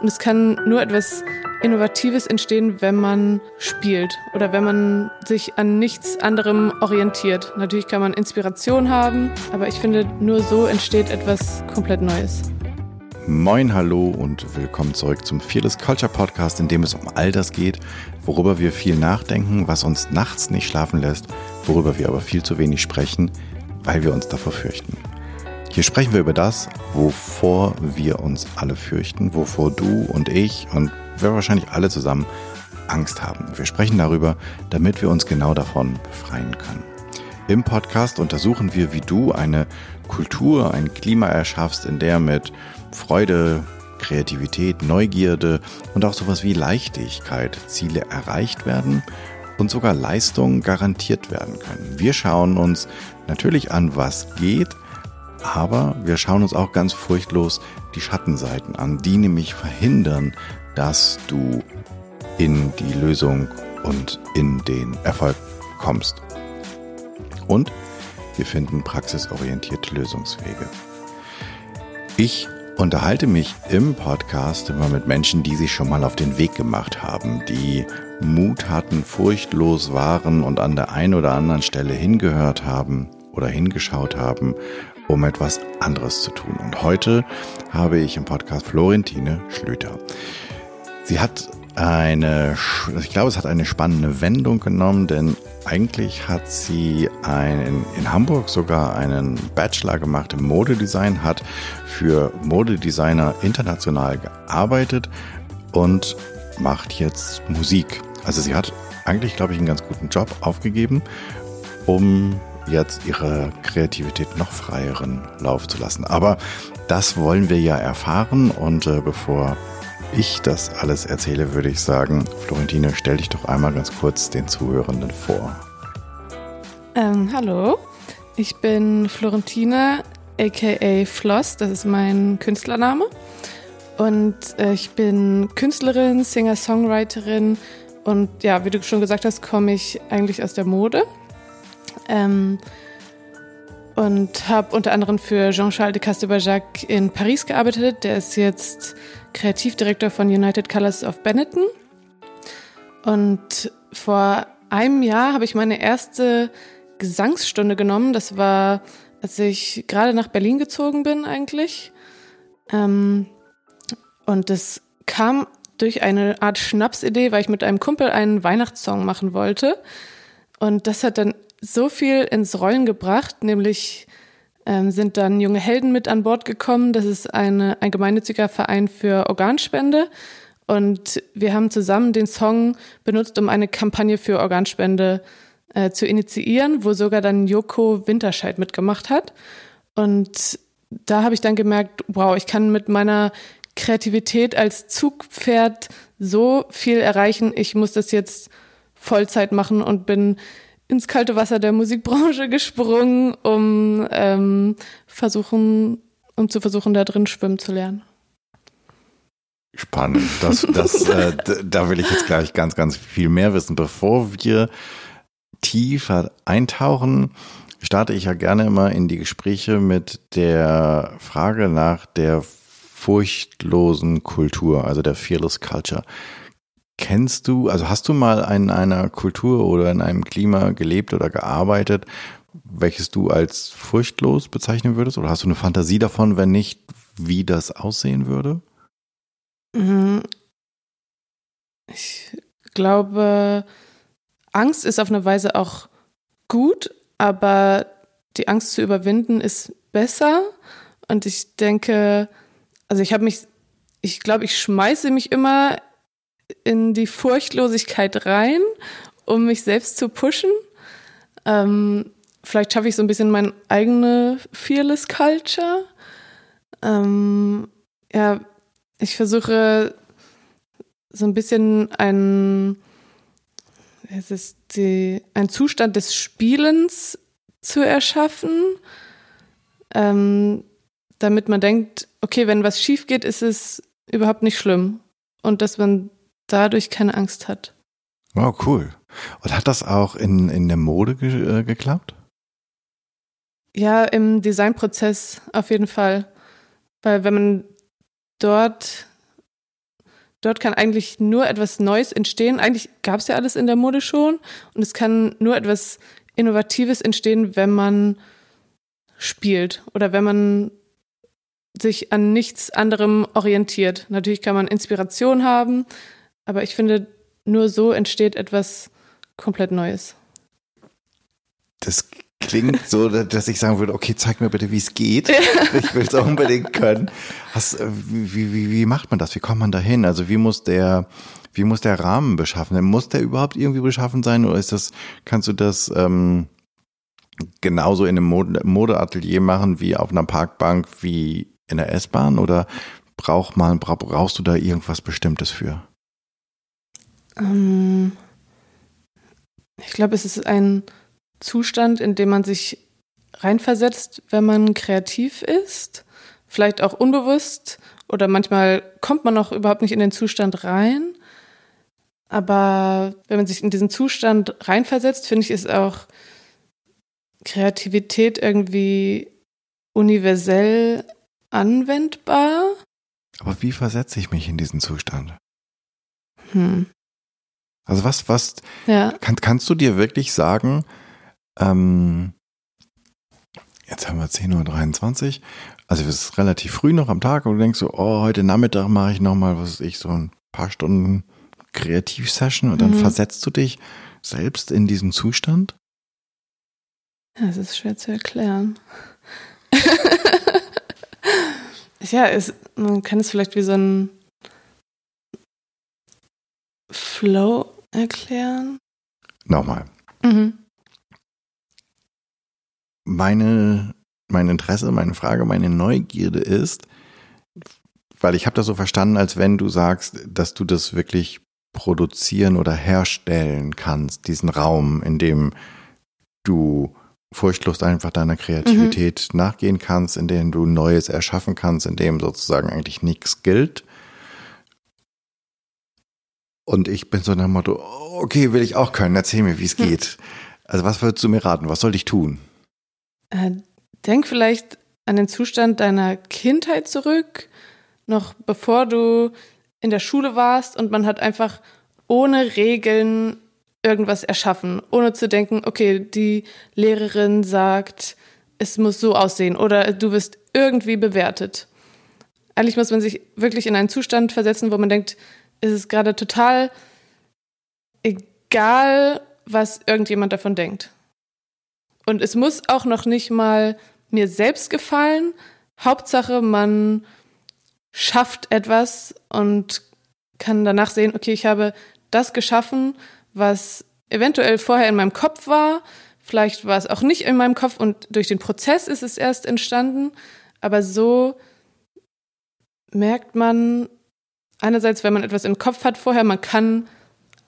Und es kann nur etwas Innovatives entstehen, wenn man spielt oder wenn man sich an nichts anderem orientiert. Natürlich kann man Inspiration haben, aber ich finde, nur so entsteht etwas komplett Neues. Moin, hallo und willkommen zurück zum Fearless Culture Podcast, in dem es um all das geht, worüber wir viel nachdenken, was uns nachts nicht schlafen lässt, worüber wir aber viel zu wenig sprechen, weil wir uns davor fürchten. Hier sprechen wir über das, wovor wir uns alle fürchten, wovor du und ich und wir wahrscheinlich alle zusammen Angst haben. Wir sprechen darüber, damit wir uns genau davon befreien können. Im Podcast untersuchen wir, wie du eine Kultur, ein Klima erschaffst, in der mit Freude, Kreativität, Neugierde und auch sowas wie Leichtigkeit Ziele erreicht werden und sogar Leistungen garantiert werden können. Wir schauen uns natürlich an, was geht, aber wir schauen uns auch ganz furchtlos die Schattenseiten an, die nämlich verhindern, dass du in die Lösung und in den Erfolg kommst. Und wir finden praxisorientierte Lösungswege. Ich unterhalte mich im Podcast immer mit Menschen, die sich schon mal auf den Weg gemacht haben, die Mut hatten, furchtlos waren und an der einen oder anderen Stelle hingehört haben oder hingeschaut haben, um etwas anderes zu tun. Und heute habe ich im Podcast Florentine Schlüter. Sie hat eine, ich glaube, es hat eine spannende Wendung genommen, denn eigentlich hat sie ein, in Hamburg sogar einen Bachelor gemacht im Modedesign, hat für Modedesigner international gearbeitet und macht jetzt Musik. Also sie hat eigentlich, glaube ich, einen ganz guten Job aufgegeben, um jetzt ihre Kreativität noch freieren Lauf zu lassen. Aber das wollen wir ja erfahren und äh, bevor ich das alles erzähle, würde ich sagen, Florentine, stell dich doch einmal ganz kurz den Zuhörenden vor. Ähm, hallo, ich bin Florentine, aka Floss, das ist mein Künstlername. Und äh, ich bin Künstlerin, Singer-Songwriterin und ja, wie du schon gesagt hast, komme ich eigentlich aus der Mode. Ähm, und habe unter anderem für Jean-Charles de Castebajac in Paris gearbeitet. Der ist jetzt Kreativdirektor von United Colors of Benetton. Und vor einem Jahr habe ich meine erste Gesangsstunde genommen. Das war, als ich gerade nach Berlin gezogen bin eigentlich. Ähm, und das kam durch eine Art Schnapsidee, weil ich mit einem Kumpel einen Weihnachtssong machen wollte. Und das hat dann so viel ins Rollen gebracht, nämlich ähm, sind dann junge Helden mit an Bord gekommen. Das ist eine, ein gemeinnütziger Verein für Organspende. Und wir haben zusammen den Song benutzt, um eine Kampagne für Organspende äh, zu initiieren, wo sogar dann Joko Winterscheid mitgemacht hat. Und da habe ich dann gemerkt, wow, ich kann mit meiner Kreativität als Zugpferd so viel erreichen. Ich muss das jetzt Vollzeit machen und bin ins kalte Wasser der Musikbranche gesprungen, um ähm, versuchen, um zu versuchen, da drin schwimmen zu lernen. Spannend. Das, das, äh, da will ich jetzt gleich ganz, ganz viel mehr wissen. Bevor wir tiefer eintauchen, starte ich ja gerne immer in die Gespräche mit der Frage nach der furchtlosen Kultur, also der Fearless Culture. Kennst du, also hast du mal in einer Kultur oder in einem Klima gelebt oder gearbeitet, welches du als furchtlos bezeichnen würdest? Oder hast du eine Fantasie davon, wenn nicht, wie das aussehen würde? Mhm. Ich glaube, Angst ist auf eine Weise auch gut, aber die Angst zu überwinden ist besser. Und ich denke, also ich habe mich, ich glaube, ich schmeiße mich immer in die Furchtlosigkeit rein, um mich selbst zu pushen. Ähm, vielleicht schaffe ich so ein bisschen meine eigene Fearless Culture. Ähm, ja, ich versuche so ein bisschen ein, es ist die, ein Zustand des Spielens zu erschaffen, ähm, damit man denkt, okay, wenn was schief geht, ist es überhaupt nicht schlimm. Und dass man dadurch keine Angst hat. Wow, cool. Und hat das auch in, in der Mode ge äh, geklappt? Ja, im Designprozess auf jeden Fall. Weil wenn man dort dort kann eigentlich nur etwas Neues entstehen. Eigentlich gab es ja alles in der Mode schon und es kann nur etwas Innovatives entstehen, wenn man spielt oder wenn man sich an nichts anderem orientiert. Natürlich kann man Inspiration haben, aber ich finde, nur so entsteht etwas komplett Neues. Das klingt so, dass ich sagen würde, okay, zeig mir bitte, wie es geht. Ich will es auch unbedingt können. Was, wie, wie, wie macht man das? Wie kommt man da hin? Also wie muss der, wie muss der Rahmen beschaffen? Muss der überhaupt irgendwie beschaffen sein oder ist das, kannst du das ähm, genauso in einem Mode Modeatelier machen wie auf einer Parkbank wie in der S-Bahn oder braucht man, brauchst du da irgendwas Bestimmtes für? Ähm, ich glaube, es ist ein Zustand, in dem man sich reinversetzt, wenn man kreativ ist, vielleicht auch unbewusst oder manchmal kommt man auch überhaupt nicht in den Zustand rein. Aber wenn man sich in diesen Zustand reinversetzt, finde ich, ist auch Kreativität irgendwie universell anwendbar. Aber wie versetze ich mich in diesen Zustand? Hm. Also was, was, ja. kann, kannst du dir wirklich sagen, ähm, jetzt haben wir 10.23 Uhr, also es ist relativ früh noch am Tag und du denkst so, oh, heute Nachmittag mache ich nochmal, was weiß ich, so ein paar Stunden Kreativsession und dann mhm. versetzt du dich selbst in diesen Zustand? Das ist schwer zu erklären. ja, es, man kann es vielleicht wie so ein Flow erklären. Nochmal. Mhm. Meine, mein Interesse, meine Frage, meine Neugierde ist, weil ich habe das so verstanden, als wenn du sagst, dass du das wirklich produzieren oder herstellen kannst, diesen Raum, in dem du furchtlos einfach deiner Kreativität mhm. nachgehen kannst, in dem du Neues erschaffen kannst, in dem sozusagen eigentlich nichts gilt. Und ich bin so nach dem Motto, okay, will ich auch können, erzähl mir, wie es hm. geht. Also was würdest du mir raten? Was soll ich tun? Äh, denk vielleicht an den Zustand deiner Kindheit zurück, noch bevor du in der Schule warst und man hat einfach ohne Regeln irgendwas erschaffen, ohne zu denken, okay, die Lehrerin sagt, es muss so aussehen oder du wirst irgendwie bewertet. Eigentlich muss man sich wirklich in einen Zustand versetzen, wo man denkt, es ist gerade total egal, was irgendjemand davon denkt. Und es muss auch noch nicht mal mir selbst gefallen. Hauptsache, man schafft etwas und kann danach sehen, okay, ich habe das geschaffen, was eventuell vorher in meinem Kopf war. Vielleicht war es auch nicht in meinem Kopf und durch den Prozess ist es erst entstanden. Aber so merkt man einerseits, wenn man etwas im Kopf hat vorher, man kann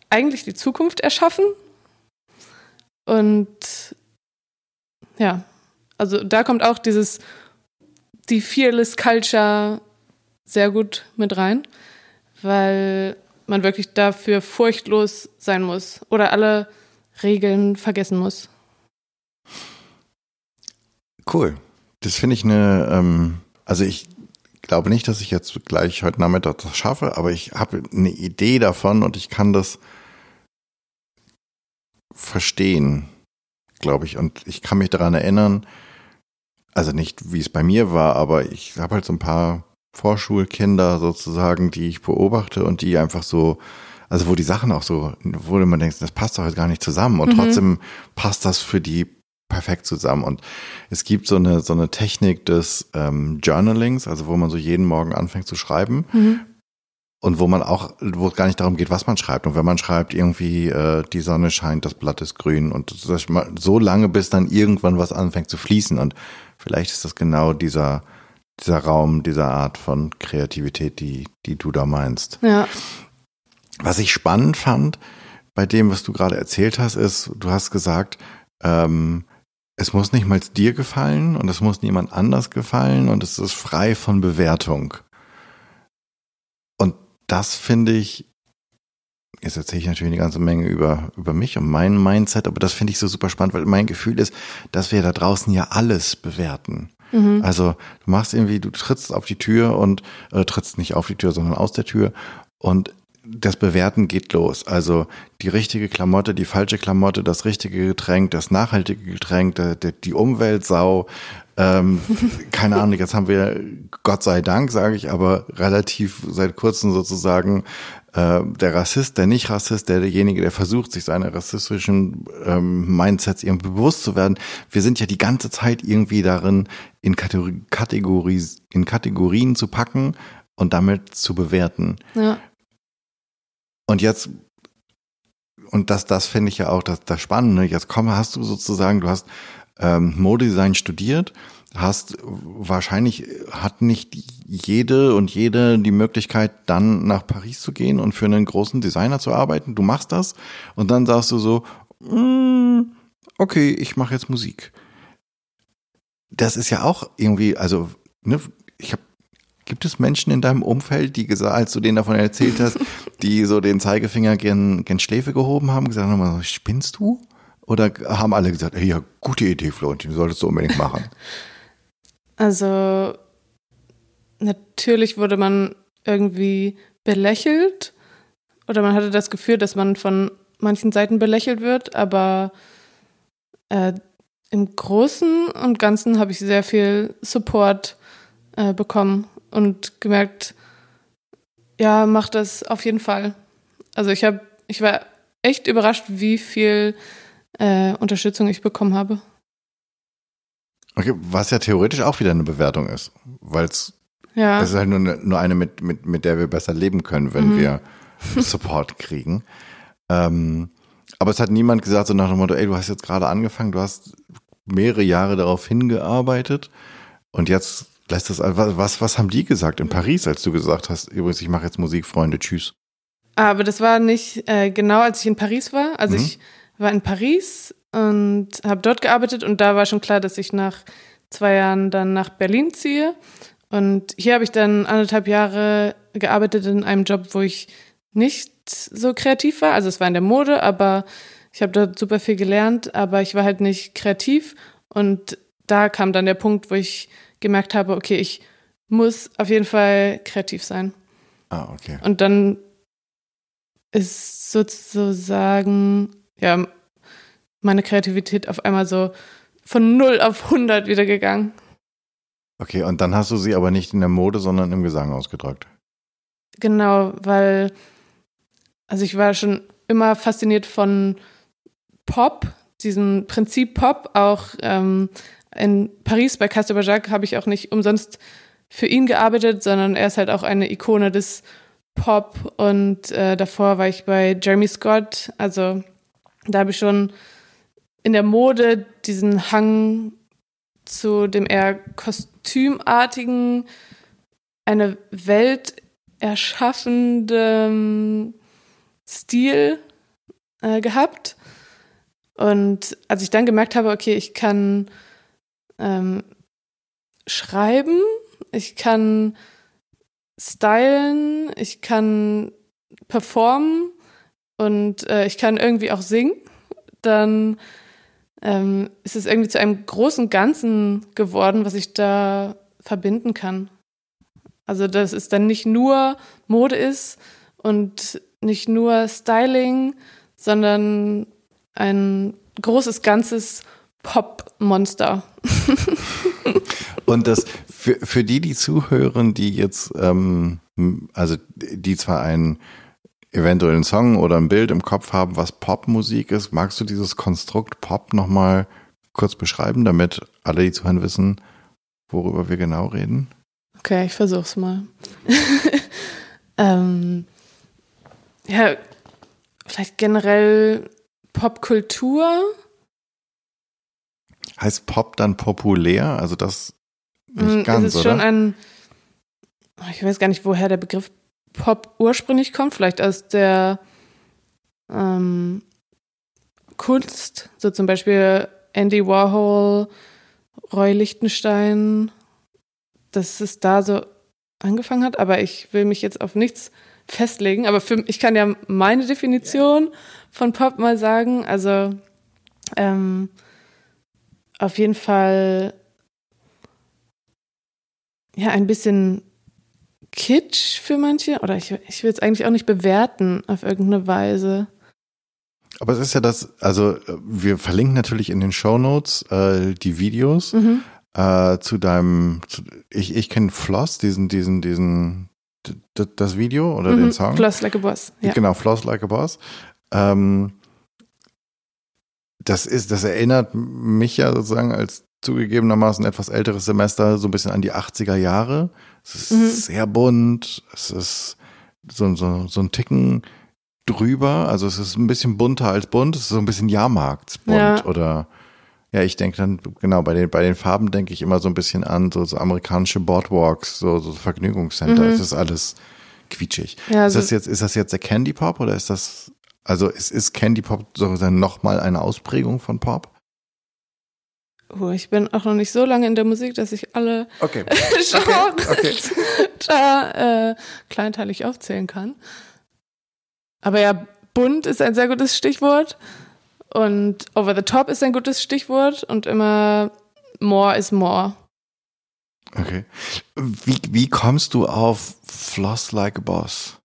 eigentlich die Zukunft erschaffen. Und ja, also da kommt auch dieses, die Fearless Culture sehr gut mit rein, weil man wirklich dafür furchtlos sein muss oder alle Regeln vergessen muss. Cool. Das finde ich eine, ähm, also ich glaube nicht, dass ich jetzt gleich heute Nachmittag das schaffe, aber ich habe eine Idee davon und ich kann das verstehen, glaube ich. Und ich kann mich daran erinnern, also nicht, wie es bei mir war, aber ich habe halt so ein paar Vorschulkinder sozusagen, die ich beobachte und die einfach so, also wo die Sachen auch so, wo man denkt, das passt doch jetzt gar nicht zusammen und mhm. trotzdem passt das für die perfekt zusammen. Und es gibt so eine, so eine Technik des ähm, Journalings, also wo man so jeden Morgen anfängt zu schreiben. Mhm. Und wo man auch, wo es gar nicht darum geht, was man schreibt. Und wenn man schreibt, irgendwie, äh, die Sonne scheint, das Blatt ist grün und das, so lange, bis dann irgendwann was anfängt zu fließen. Und vielleicht ist das genau dieser, dieser Raum, dieser Art von Kreativität, die, die du da meinst. Ja. Was ich spannend fand bei dem, was du gerade erzählt hast, ist, du hast gesagt, ähm, es muss nicht mal dir gefallen und es muss niemand anders gefallen und es ist frei von Bewertung. Und das finde ich, jetzt erzähle ich natürlich eine ganze Menge über, über mich und mein Mindset, aber das finde ich so super spannend, weil mein Gefühl ist, dass wir da draußen ja alles bewerten. Mhm. Also du machst irgendwie, du trittst auf die Tür und äh, trittst nicht auf die Tür, sondern aus der Tür und das Bewerten geht los. Also die richtige Klamotte, die falsche Klamotte, das richtige Getränk, das nachhaltige Getränk, die, die Umweltsau. Ähm, keine Ahnung, jetzt haben wir, Gott sei Dank, sage ich, aber relativ seit kurzem sozusagen äh, der Rassist, der Nicht-Rassist, der derjenige, der versucht, sich seiner rassistischen ähm, Mindsets irgendwie bewusst zu werden. Wir sind ja die ganze Zeit irgendwie darin, in, Kategorie, in Kategorien zu packen und damit zu bewerten. Ja. Und jetzt, und das, das finde ich ja auch das, das Spannende. Jetzt komm, hast du sozusagen, du hast ähm, Modedesign studiert, hast wahrscheinlich hat nicht jede und jede die Möglichkeit, dann nach Paris zu gehen und für einen großen Designer zu arbeiten. Du machst das und dann sagst du so, mm, okay, ich mache jetzt Musik. Das ist ja auch irgendwie, also ne, ich habe Gibt es Menschen in deinem Umfeld, die gesagt, als du denen davon erzählt hast, die so den Zeigefinger gern, gern Schläfe gehoben haben, gesagt haben, spinnst du? Oder haben alle gesagt, hey, ja, gute Idee, Florentin, solltest du unbedingt machen? Also, natürlich wurde man irgendwie belächelt oder man hatte das Gefühl, dass man von manchen Seiten belächelt wird, aber äh, im Großen und Ganzen habe ich sehr viel Support äh, bekommen und gemerkt, ja, mach das auf jeden Fall. Also ich habe, ich war echt überrascht, wie viel äh, Unterstützung ich bekommen habe. Okay, was ja theoretisch auch wieder eine Bewertung ist, weil es ja. ist halt nur eine, nur eine mit, mit, mit der wir besser leben können, wenn mhm. wir Support kriegen. Ähm, aber es hat niemand gesagt, so nach dem Motto, ey, du hast jetzt gerade angefangen, du hast mehrere Jahre darauf hingearbeitet und jetzt Lässt das, was, was haben die gesagt in Paris, als du gesagt hast, übrigens, ich mache jetzt Musik, Freunde, tschüss? Aber das war nicht äh, genau, als ich in Paris war. Also mhm. ich war in Paris und habe dort gearbeitet und da war schon klar, dass ich nach zwei Jahren dann nach Berlin ziehe. Und hier habe ich dann anderthalb Jahre gearbeitet in einem Job, wo ich nicht so kreativ war. Also es war in der Mode, aber ich habe dort super viel gelernt, aber ich war halt nicht kreativ. Und da kam dann der Punkt, wo ich gemerkt habe, okay, ich muss auf jeden Fall kreativ sein. Ah, okay. Und dann ist sozusagen, ja, meine Kreativität auf einmal so von 0 auf 100 wieder gegangen. Okay, und dann hast du sie aber nicht in der Mode, sondern im Gesang ausgedrückt. Genau, weil, also ich war schon immer fasziniert von Pop, diesem Prinzip Pop, auch ähm, in Paris bei Jacques habe ich auch nicht umsonst für ihn gearbeitet, sondern er ist halt auch eine Ikone des Pop und äh, davor war ich bei Jeremy Scott. Also da habe ich schon in der Mode diesen Hang zu dem eher kostümartigen, eine Welt erschaffenden Stil äh, gehabt. Und als ich dann gemerkt habe, okay, ich kann ähm, schreiben, ich kann stylen, ich kann performen und äh, ich kann irgendwie auch singen, dann ähm, ist es irgendwie zu einem großen Ganzen geworden, was ich da verbinden kann. Also, dass es dann nicht nur Mode ist und nicht nur Styling, sondern ein großes Ganzes Pop-Monster. Und das für, für die, die zuhören, die jetzt, ähm, also die zwar einen eventuellen Song oder ein Bild im Kopf haben, was Popmusik ist, magst du dieses Konstrukt Pop nochmal kurz beschreiben, damit alle, die zuhören, wissen, worüber wir genau reden? Okay, ich versuch's mal. ähm, ja, vielleicht generell Popkultur Heißt Pop dann populär? Also das nicht mm, ganz, es ist oder? schon ein, ich weiß gar nicht, woher der Begriff Pop ursprünglich kommt, vielleicht aus der ähm, Kunst, so zum Beispiel Andy Warhol, Roy Lichtenstein, dass es da so angefangen hat, aber ich will mich jetzt auf nichts festlegen. Aber für, ich kann ja meine Definition von Pop mal sagen. Also ähm, auf jeden Fall ja ein bisschen Kitsch für manche. Oder ich, ich will es eigentlich auch nicht bewerten auf irgendeine Weise. Aber es ist ja das, also wir verlinken natürlich in den Show Notes äh, die Videos mhm. äh, zu deinem, zu, ich, ich kenne Floss, diesen, diesen, diesen, das Video oder mhm. den Song. Floss Like a Boss. Ja. Genau, Floss Like a Boss. Ähm, das ist, das erinnert mich ja sozusagen als zugegebenermaßen etwas älteres Semester so ein bisschen an die 80er Jahre. Es ist mhm. sehr bunt, es ist so, so, so ein Ticken drüber, also es ist ein bisschen bunter als bunt, es ist so ein bisschen Jahrmarktsbunt ja. oder ja, ich denke dann, genau, bei den, bei den Farben denke ich immer so ein bisschen an so, so amerikanische Boardwalks, so, so Vergnügungscenter. Mhm. Es ist alles quietschig. Ja, also ist das jetzt, ist das jetzt der Candy Pop oder ist das, also ist, ist Candy Pop sozusagen nochmal eine Ausprägung von Pop? Oh, ich bin auch noch nicht so lange in der Musik, dass ich alle okay. Genres okay. okay. da äh, kleinteilig aufzählen kann. Aber ja, bunt ist ein sehr gutes Stichwort und over the top ist ein gutes Stichwort und immer more is more. Okay. Wie, wie kommst du auf Floss Like a Boss?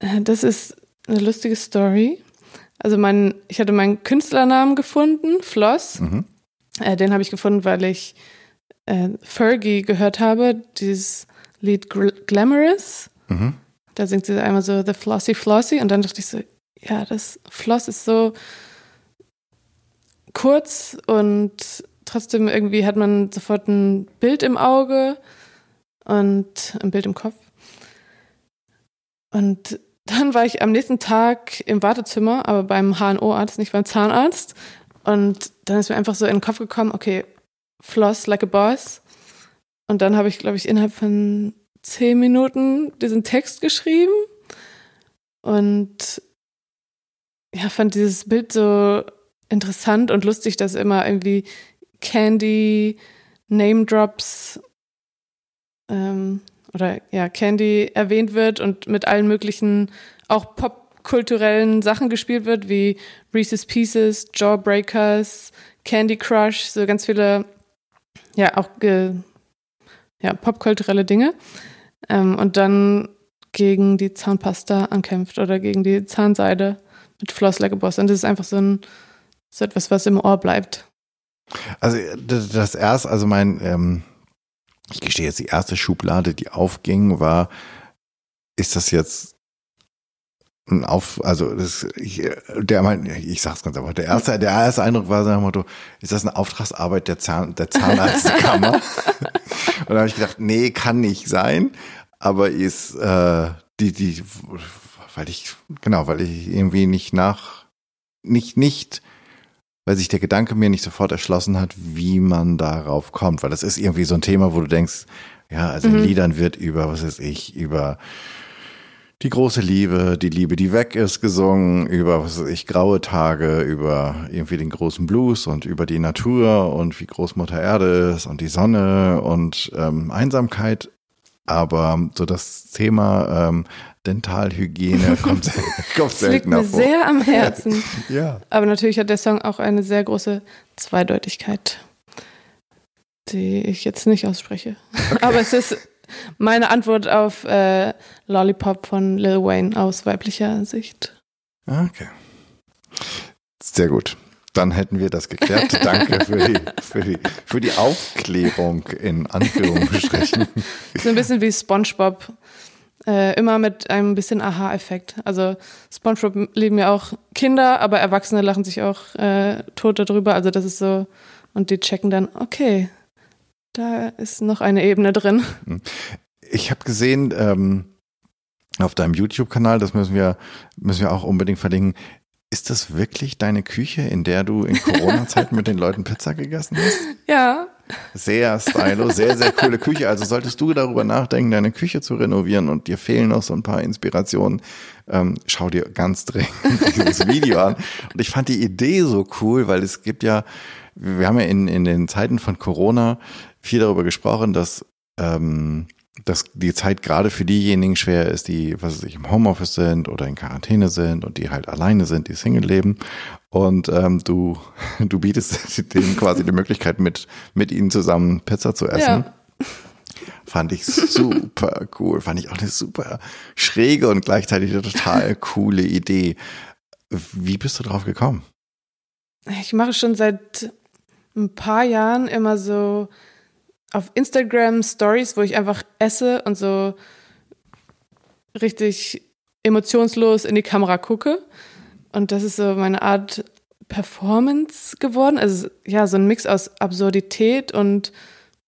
Äh, das ist eine lustige Story. Also mein, ich hatte meinen Künstlernamen gefunden, Floss. Mhm. Äh, den habe ich gefunden, weil ich äh, Fergie gehört habe, dieses Lied Glamorous. Mhm. Da singt sie einmal so The Flossy Flossy und dann dachte ich so, ja, das Floss ist so kurz und trotzdem irgendwie hat man sofort ein Bild im Auge und ein Bild im Kopf. Und dann war ich am nächsten Tag im Wartezimmer, aber beim HNO-Arzt, nicht beim Zahnarzt. Und dann ist mir einfach so in den Kopf gekommen, okay, floss like a boss. Und dann habe ich, glaube ich, innerhalb von zehn Minuten diesen Text geschrieben und ja, fand dieses Bild so interessant und lustig, dass immer irgendwie Candy, Name Drops ähm, oder ja, Candy erwähnt wird und mit allen möglichen auch popkulturellen Sachen gespielt wird, wie Reese's Pieces, Jawbreakers, Candy Crush, so ganz viele, ja, auch ja, popkulturelle Dinge ähm, und dann gegen die Zahnpasta ankämpft oder gegen die Zahnseide mit Floss Like a Boss. Und das ist einfach so, ein, so etwas, was im Ohr bleibt. Also das erste, also mein, ähm, ich gestehe jetzt, die erste Schublade, die aufging, war, ist das jetzt ein Auf, also das, ich, der mein, ich sag's ganz einfach, der erste, der erste Eindruck war dem Motto, ist das eine Auftragsarbeit der Zahn, der Zahnarztkammer? Und da habe ich gedacht, nee, kann nicht sein, aber ist äh, die, die, weil ich, genau, weil ich irgendwie nicht nach, nicht, nicht, weil sich der Gedanke mir nicht sofort erschlossen hat, wie man darauf kommt, weil das ist irgendwie so ein Thema, wo du denkst, ja, also mhm. in Liedern wird über, was weiß ich, über die große Liebe, die Liebe, die weg ist, gesungen, über, was weiß ich, graue Tage, über irgendwie den großen Blues und über die Natur und wie Großmutter Erde ist und die Sonne und ähm, Einsamkeit. Aber so das Thema ähm, Dentalhygiene kommt, kommt selten liegt mir sehr am Herzen. ja. Aber natürlich hat der Song auch eine sehr große Zweideutigkeit, die ich jetzt nicht ausspreche. Okay. Aber es ist meine Antwort auf äh, Lollipop von Lil Wayne aus weiblicher Sicht. Okay. Sehr gut. Dann hätten wir das geklärt. Danke für die, für die, für die Aufklärung in Anführungsstrichen. So ein bisschen wie SpongeBob. Äh, immer mit einem bisschen Aha-Effekt. Also SpongeBob leben ja auch Kinder, aber Erwachsene lachen sich auch äh, tot darüber. Also das ist so, und die checken dann, okay, da ist noch eine Ebene drin. Ich habe gesehen ähm, auf deinem YouTube-Kanal, das müssen wir, müssen wir auch unbedingt verlinken. Ist das wirklich deine Küche, in der du in Corona-Zeiten mit den Leuten Pizza gegessen hast? Ja. Sehr stylo, sehr, sehr coole Küche. Also solltest du darüber nachdenken, deine Küche zu renovieren und dir fehlen noch so ein paar Inspirationen, ähm, schau dir ganz dringend dieses Video an. Und ich fand die Idee so cool, weil es gibt ja, wir haben ja in, in den Zeiten von Corona viel darüber gesprochen, dass, ähm, dass die Zeit gerade für diejenigen schwer ist, die, was weiß ich, im Homeoffice sind oder in Quarantäne sind und die halt alleine sind, die Single leben. Und ähm, du, du bietest denen quasi die Möglichkeit, mit, mit ihnen zusammen Pizza zu essen. Ja. Fand ich super cool. Fand ich auch eine super schräge und gleichzeitig eine total coole Idee. Wie bist du drauf gekommen? Ich mache schon seit ein paar Jahren immer so auf Instagram Stories, wo ich einfach esse und so richtig emotionslos in die Kamera gucke. Und das ist so meine Art Performance geworden. Also ja, so ein Mix aus Absurdität und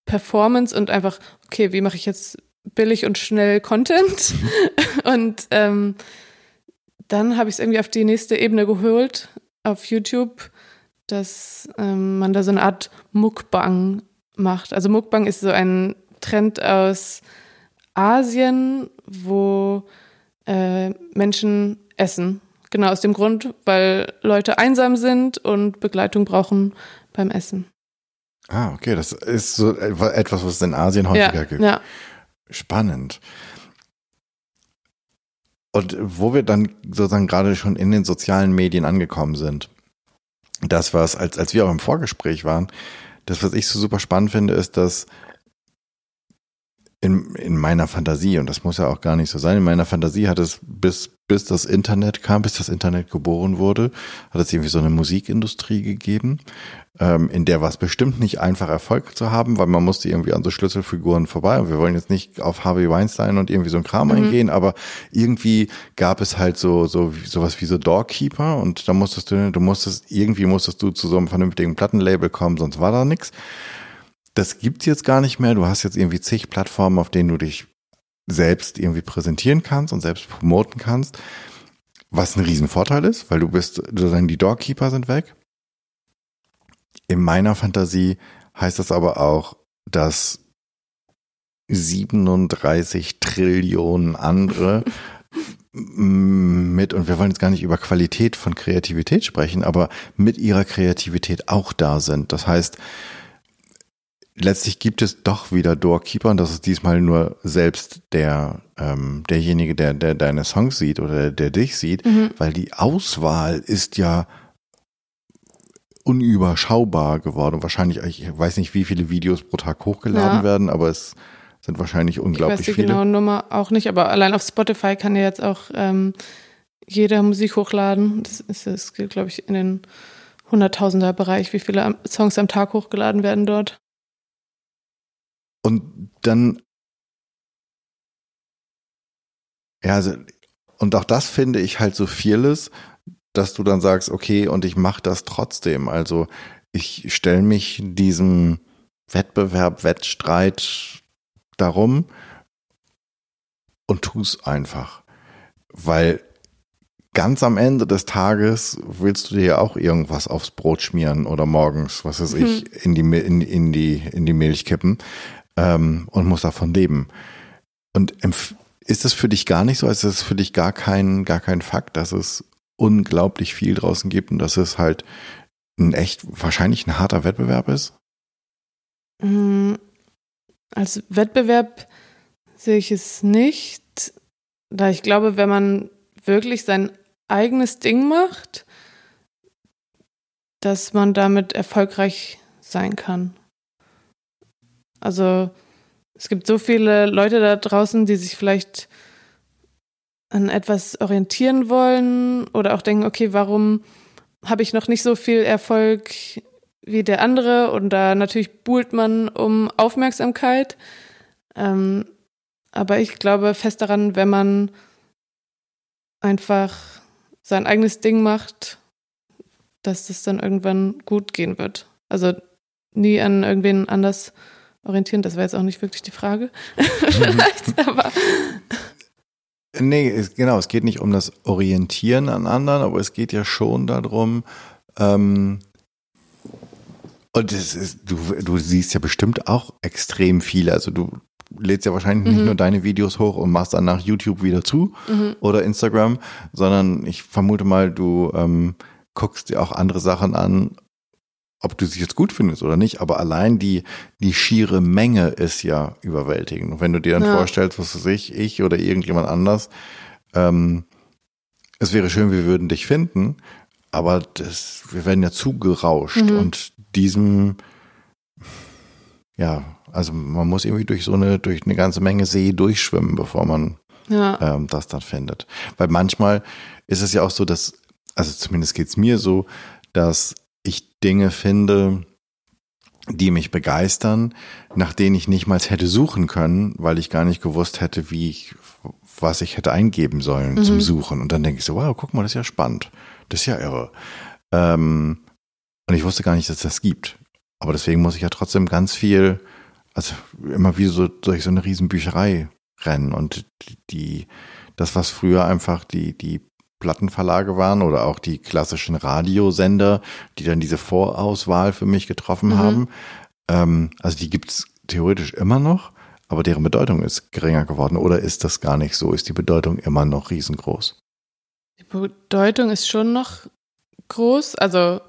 Performance und einfach, okay, wie mache ich jetzt billig und schnell Content? und ähm, dann habe ich es irgendwie auf die nächste Ebene geholt auf YouTube, dass ähm, man da so eine Art Mukbang macht. Also Mukbang ist so ein Trend aus Asien, wo äh, Menschen essen. Genau aus dem Grund, weil Leute einsam sind und Begleitung brauchen beim Essen. Ah, okay, das ist so etwas, was es in Asien häufiger ja, gibt. Ja. Spannend. Und wo wir dann sozusagen gerade schon in den sozialen Medien angekommen sind, das was, als, als wir auch im Vorgespräch waren, das, was ich so super spannend finde, ist, dass in, in meiner Fantasie, und das muss ja auch gar nicht so sein, in meiner Fantasie hat es bis, bis das Internet kam, bis das Internet geboren wurde, hat es irgendwie so eine Musikindustrie gegeben, ähm, in der war es bestimmt nicht einfach Erfolg zu haben, weil man musste irgendwie an so Schlüsselfiguren vorbei. Und wir wollen jetzt nicht auf Harvey Weinstein und irgendwie so ein Kram mhm. eingehen, aber irgendwie gab es halt so, so, sowas wie so Doorkeeper und da musstest du, du musstest, irgendwie musstest du zu so einem vernünftigen Plattenlabel kommen, sonst war da nichts das gibt's jetzt gar nicht mehr. Du hast jetzt irgendwie zig Plattformen, auf denen du dich selbst irgendwie präsentieren kannst und selbst promoten kannst. Was ein Riesenvorteil ist, weil du bist, sozusagen die Dogkeeper sind weg. In meiner Fantasie heißt das aber auch, dass 37 Trillionen andere mit, und wir wollen jetzt gar nicht über Qualität von Kreativität sprechen, aber mit ihrer Kreativität auch da sind. Das heißt, letztlich gibt es doch wieder Doorkeeper und das ist diesmal nur selbst der ähm, derjenige, der, der deine Songs sieht oder der dich sieht, mhm. weil die Auswahl ist ja unüberschaubar geworden. Wahrscheinlich, ich weiß nicht, wie viele Videos pro Tag hochgeladen ja. werden, aber es sind wahrscheinlich unglaublich viele. Ich weiß die viele. genaue Nummer auch nicht, aber allein auf Spotify kann ja jetzt auch ähm, jeder Musik hochladen. Das ist, das geht, glaube ich, in den Hunderttausender Bereich, wie viele Songs am Tag hochgeladen werden dort. Und dann, ja, also, und auch das finde ich halt so vieles, dass du dann sagst, okay, und ich mache das trotzdem. Also ich stelle mich diesem Wettbewerb, Wettstreit darum und tu es einfach. Weil ganz am Ende des Tages willst du dir ja auch irgendwas aufs Brot schmieren oder morgens, was weiß ich, mhm. in die, in, in die, in die Milch kippen ähm, und muss davon leben. Und ist das für dich gar nicht so? Ist das für dich gar kein, gar kein Fakt, dass es unglaublich viel draußen gibt und dass es halt ein echt, wahrscheinlich ein harter Wettbewerb ist? Mm, als Wettbewerb sehe ich es nicht, da ich glaube, wenn man wirklich sein eigenes Ding macht, dass man damit erfolgreich sein kann. Also es gibt so viele Leute da draußen, die sich vielleicht an etwas orientieren wollen oder auch denken, okay, warum habe ich noch nicht so viel Erfolg wie der andere? Und da natürlich buhlt man um Aufmerksamkeit. Ähm, aber ich glaube fest daran, wenn man einfach sein eigenes Ding macht, dass das dann irgendwann gut gehen wird. Also nie an irgendwen anders orientieren. Das war jetzt auch nicht wirklich die Frage. Vielleicht, aber. Nee, es, genau, es geht nicht um das Orientieren an anderen, aber es geht ja schon darum, ähm, und ist, du, du siehst ja bestimmt auch extrem viele. Also du lädst ja wahrscheinlich mhm. nicht nur deine Videos hoch und machst dann nach YouTube wieder zu mhm. oder Instagram, sondern ich vermute mal, du ähm, guckst dir auch andere Sachen an ob du sie jetzt gut findest oder nicht, aber allein die, die schiere Menge ist ja überwältigend. Und wenn du dir dann ja. vorstellst, was weiß ich, ich oder irgendjemand anders, ähm, es wäre schön, wir würden dich finden, aber das, wir werden ja zugerauscht mhm. und diesem, ja, Also man muss irgendwie durch so eine, durch eine ganze Menge See durchschwimmen, bevor man ja. ähm, das dann findet. Weil manchmal ist es ja auch so, dass, also zumindest geht's mir so, dass Dinge finde, die mich begeistern, nach denen ich nicht mal hätte suchen können, weil ich gar nicht gewusst hätte, wie ich, was ich hätte eingeben sollen mhm. zum Suchen. Und dann denke ich so, wow, guck mal, das ist ja spannend. Das ist ja irre. Ähm, und ich wusste gar nicht, dass es das gibt. Aber deswegen muss ich ja trotzdem ganz viel, also immer wie so durch so eine Riesenbücherei rennen. Und die, das, was früher einfach die, die Plattenverlage waren oder auch die klassischen Radiosender, die dann diese Vorauswahl für mich getroffen mhm. haben. Ähm, also die gibt's theoretisch immer noch, aber deren Bedeutung ist geringer geworden. Oder ist das gar nicht so? Ist die Bedeutung immer noch riesengroß? Die Bedeutung ist schon noch groß. Also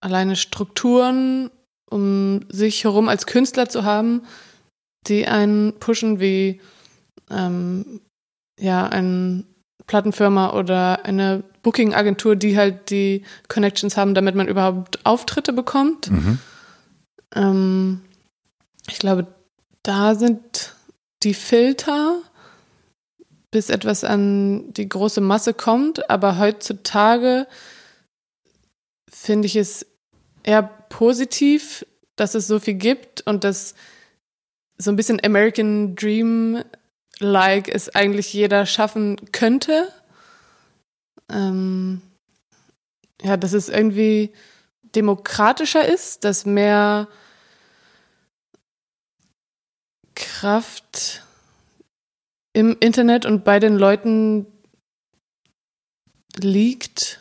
alleine Strukturen, um sich herum als Künstler zu haben, die einen pushen wie ähm, ja ein Plattenfirma oder eine Booking-Agentur, die halt die Connections haben, damit man überhaupt Auftritte bekommt. Mhm. Ähm, ich glaube, da sind die Filter, bis etwas an die große Masse kommt. Aber heutzutage finde ich es eher positiv, dass es so viel gibt und dass so ein bisschen American Dream like es eigentlich jeder schaffen könnte. Ähm, ja, dass es irgendwie demokratischer ist, dass mehr Kraft im Internet und bei den Leuten liegt,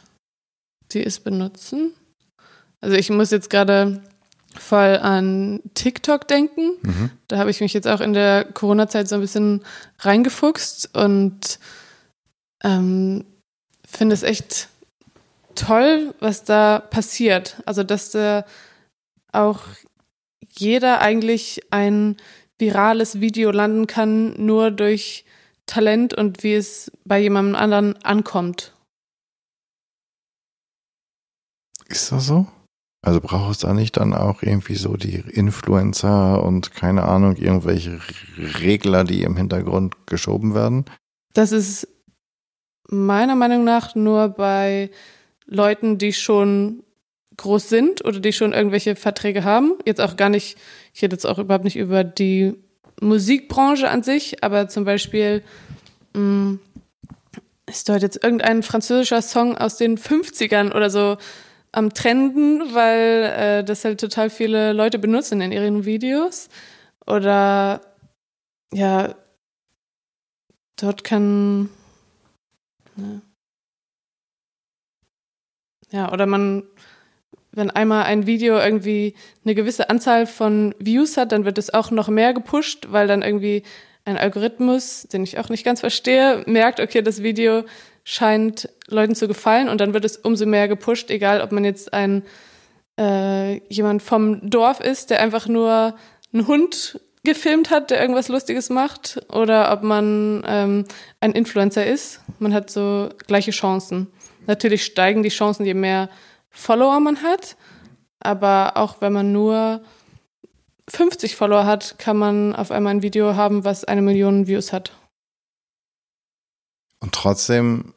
die es benutzen. Also ich muss jetzt gerade voll an TikTok denken. Mhm. Da habe ich mich jetzt auch in der Corona-Zeit so ein bisschen reingefuchst und ähm, finde es echt toll, was da passiert. Also, dass da auch jeder eigentlich ein virales Video landen kann, nur durch Talent und wie es bei jemandem anderen ankommt. Ist das so? Also brauchst du da nicht dann auch irgendwie so die Influencer und keine Ahnung, irgendwelche Regler, die im Hintergrund geschoben werden? Das ist meiner Meinung nach nur bei Leuten, die schon groß sind oder die schon irgendwelche Verträge haben. Jetzt auch gar nicht, ich rede jetzt auch überhaupt nicht über die Musikbranche an sich, aber zum Beispiel mh, ist dort jetzt irgendein französischer Song aus den 50ern oder so am Trenden, weil äh, das halt total viele Leute benutzen in ihren Videos. Oder ja, dort kann. Ne. Ja, oder man, wenn einmal ein Video irgendwie eine gewisse Anzahl von Views hat, dann wird es auch noch mehr gepusht, weil dann irgendwie ein Algorithmus, den ich auch nicht ganz verstehe, merkt, okay, das Video scheint Leuten zu gefallen und dann wird es umso mehr gepusht, egal ob man jetzt ein äh, jemand vom Dorf ist, der einfach nur einen Hund gefilmt hat, der irgendwas Lustiges macht, oder ob man ähm, ein Influencer ist. Man hat so gleiche Chancen. Natürlich steigen die Chancen, je mehr Follower man hat, aber auch wenn man nur 50 Follower hat, kann man auf einmal ein Video haben, was eine Million Views hat. Und trotzdem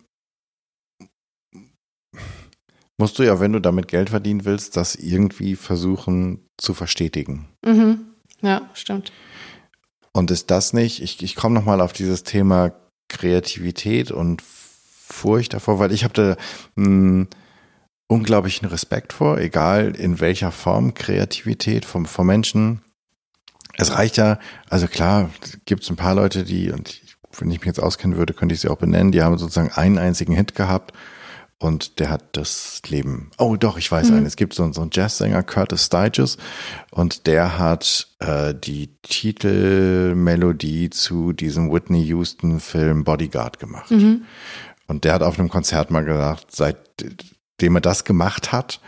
musst du ja, wenn du damit Geld verdienen willst, das irgendwie versuchen zu verstetigen. Mhm. Ja, stimmt. Und ist das nicht, ich, ich komme nochmal auf dieses Thema Kreativität und Furcht davor, weil ich habe da einen unglaublichen Respekt vor, egal in welcher Form Kreativität vom, vom Menschen. Es reicht ja, also klar, gibt es ein paar Leute, die, und wenn ich mich jetzt auskennen würde, könnte ich sie auch benennen, die haben sozusagen einen einzigen Hit gehabt und der hat das Leben. Oh, doch, ich weiß mhm. einen. Es gibt so, so einen Jazzsänger, Curtis Sturgis, und der hat äh, die Titelmelodie zu diesem Whitney Houston-Film Bodyguard gemacht. Mhm. Und der hat auf einem Konzert mal gesagt, seitdem er das gemacht hat,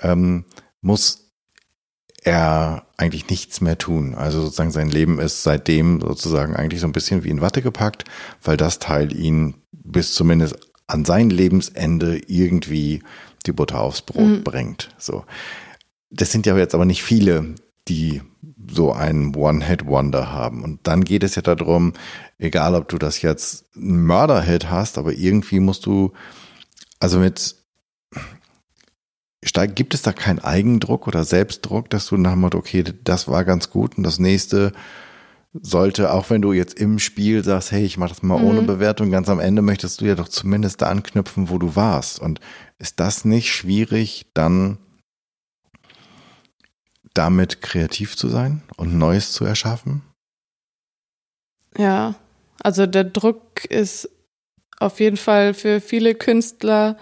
ähm, muss er eigentlich nichts mehr tun. Also sozusagen sein Leben ist seitdem sozusagen eigentlich so ein bisschen wie in Watte gepackt, weil das Teil ihn bis zumindest an sein Lebensende irgendwie die Butter aufs Brot mhm. bringt. So. Das sind ja jetzt aber nicht viele, die so einen One-Hit-Wonder haben. Und dann geht es ja darum, egal ob du das jetzt einen Mörder-Hit hast, aber irgendwie musst du, also mit, gibt es da keinen Eigendruck oder Selbstdruck, dass du nach dem Motto, okay, das war ganz gut und das nächste sollte, auch wenn du jetzt im Spiel sagst, hey, ich mach das mal mhm. ohne Bewertung, ganz am Ende möchtest du ja doch zumindest da anknüpfen, wo du warst. Und ist das nicht schwierig, dann damit kreativ zu sein und Neues zu erschaffen? Ja, also der Druck ist auf jeden Fall für viele Künstler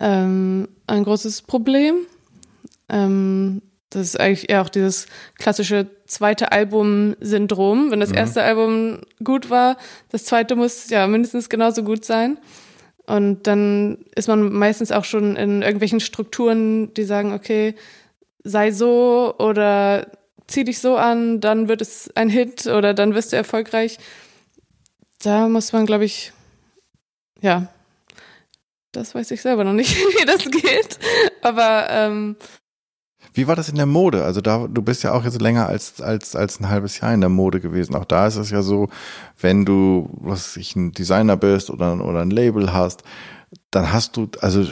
ähm, ein großes Problem. Ähm, das ist eigentlich eher auch dieses klassische zweite Album-Syndrom. Wenn das mhm. erste Album gut war, das zweite muss ja mindestens genauso gut sein. Und dann ist man meistens auch schon in irgendwelchen Strukturen, die sagen, okay, sei so oder zieh dich so an, dann wird es ein Hit oder dann wirst du erfolgreich. Da muss man, glaube ich, ja, das weiß ich selber noch nicht, wie das geht. Aber ähm, wie war das in der Mode? Also da, du bist ja auch jetzt länger als, als, als ein halbes Jahr in der Mode gewesen. Auch da ist es ja so, wenn du, was ich, ein Designer bist oder, oder ein Label hast, dann hast du, also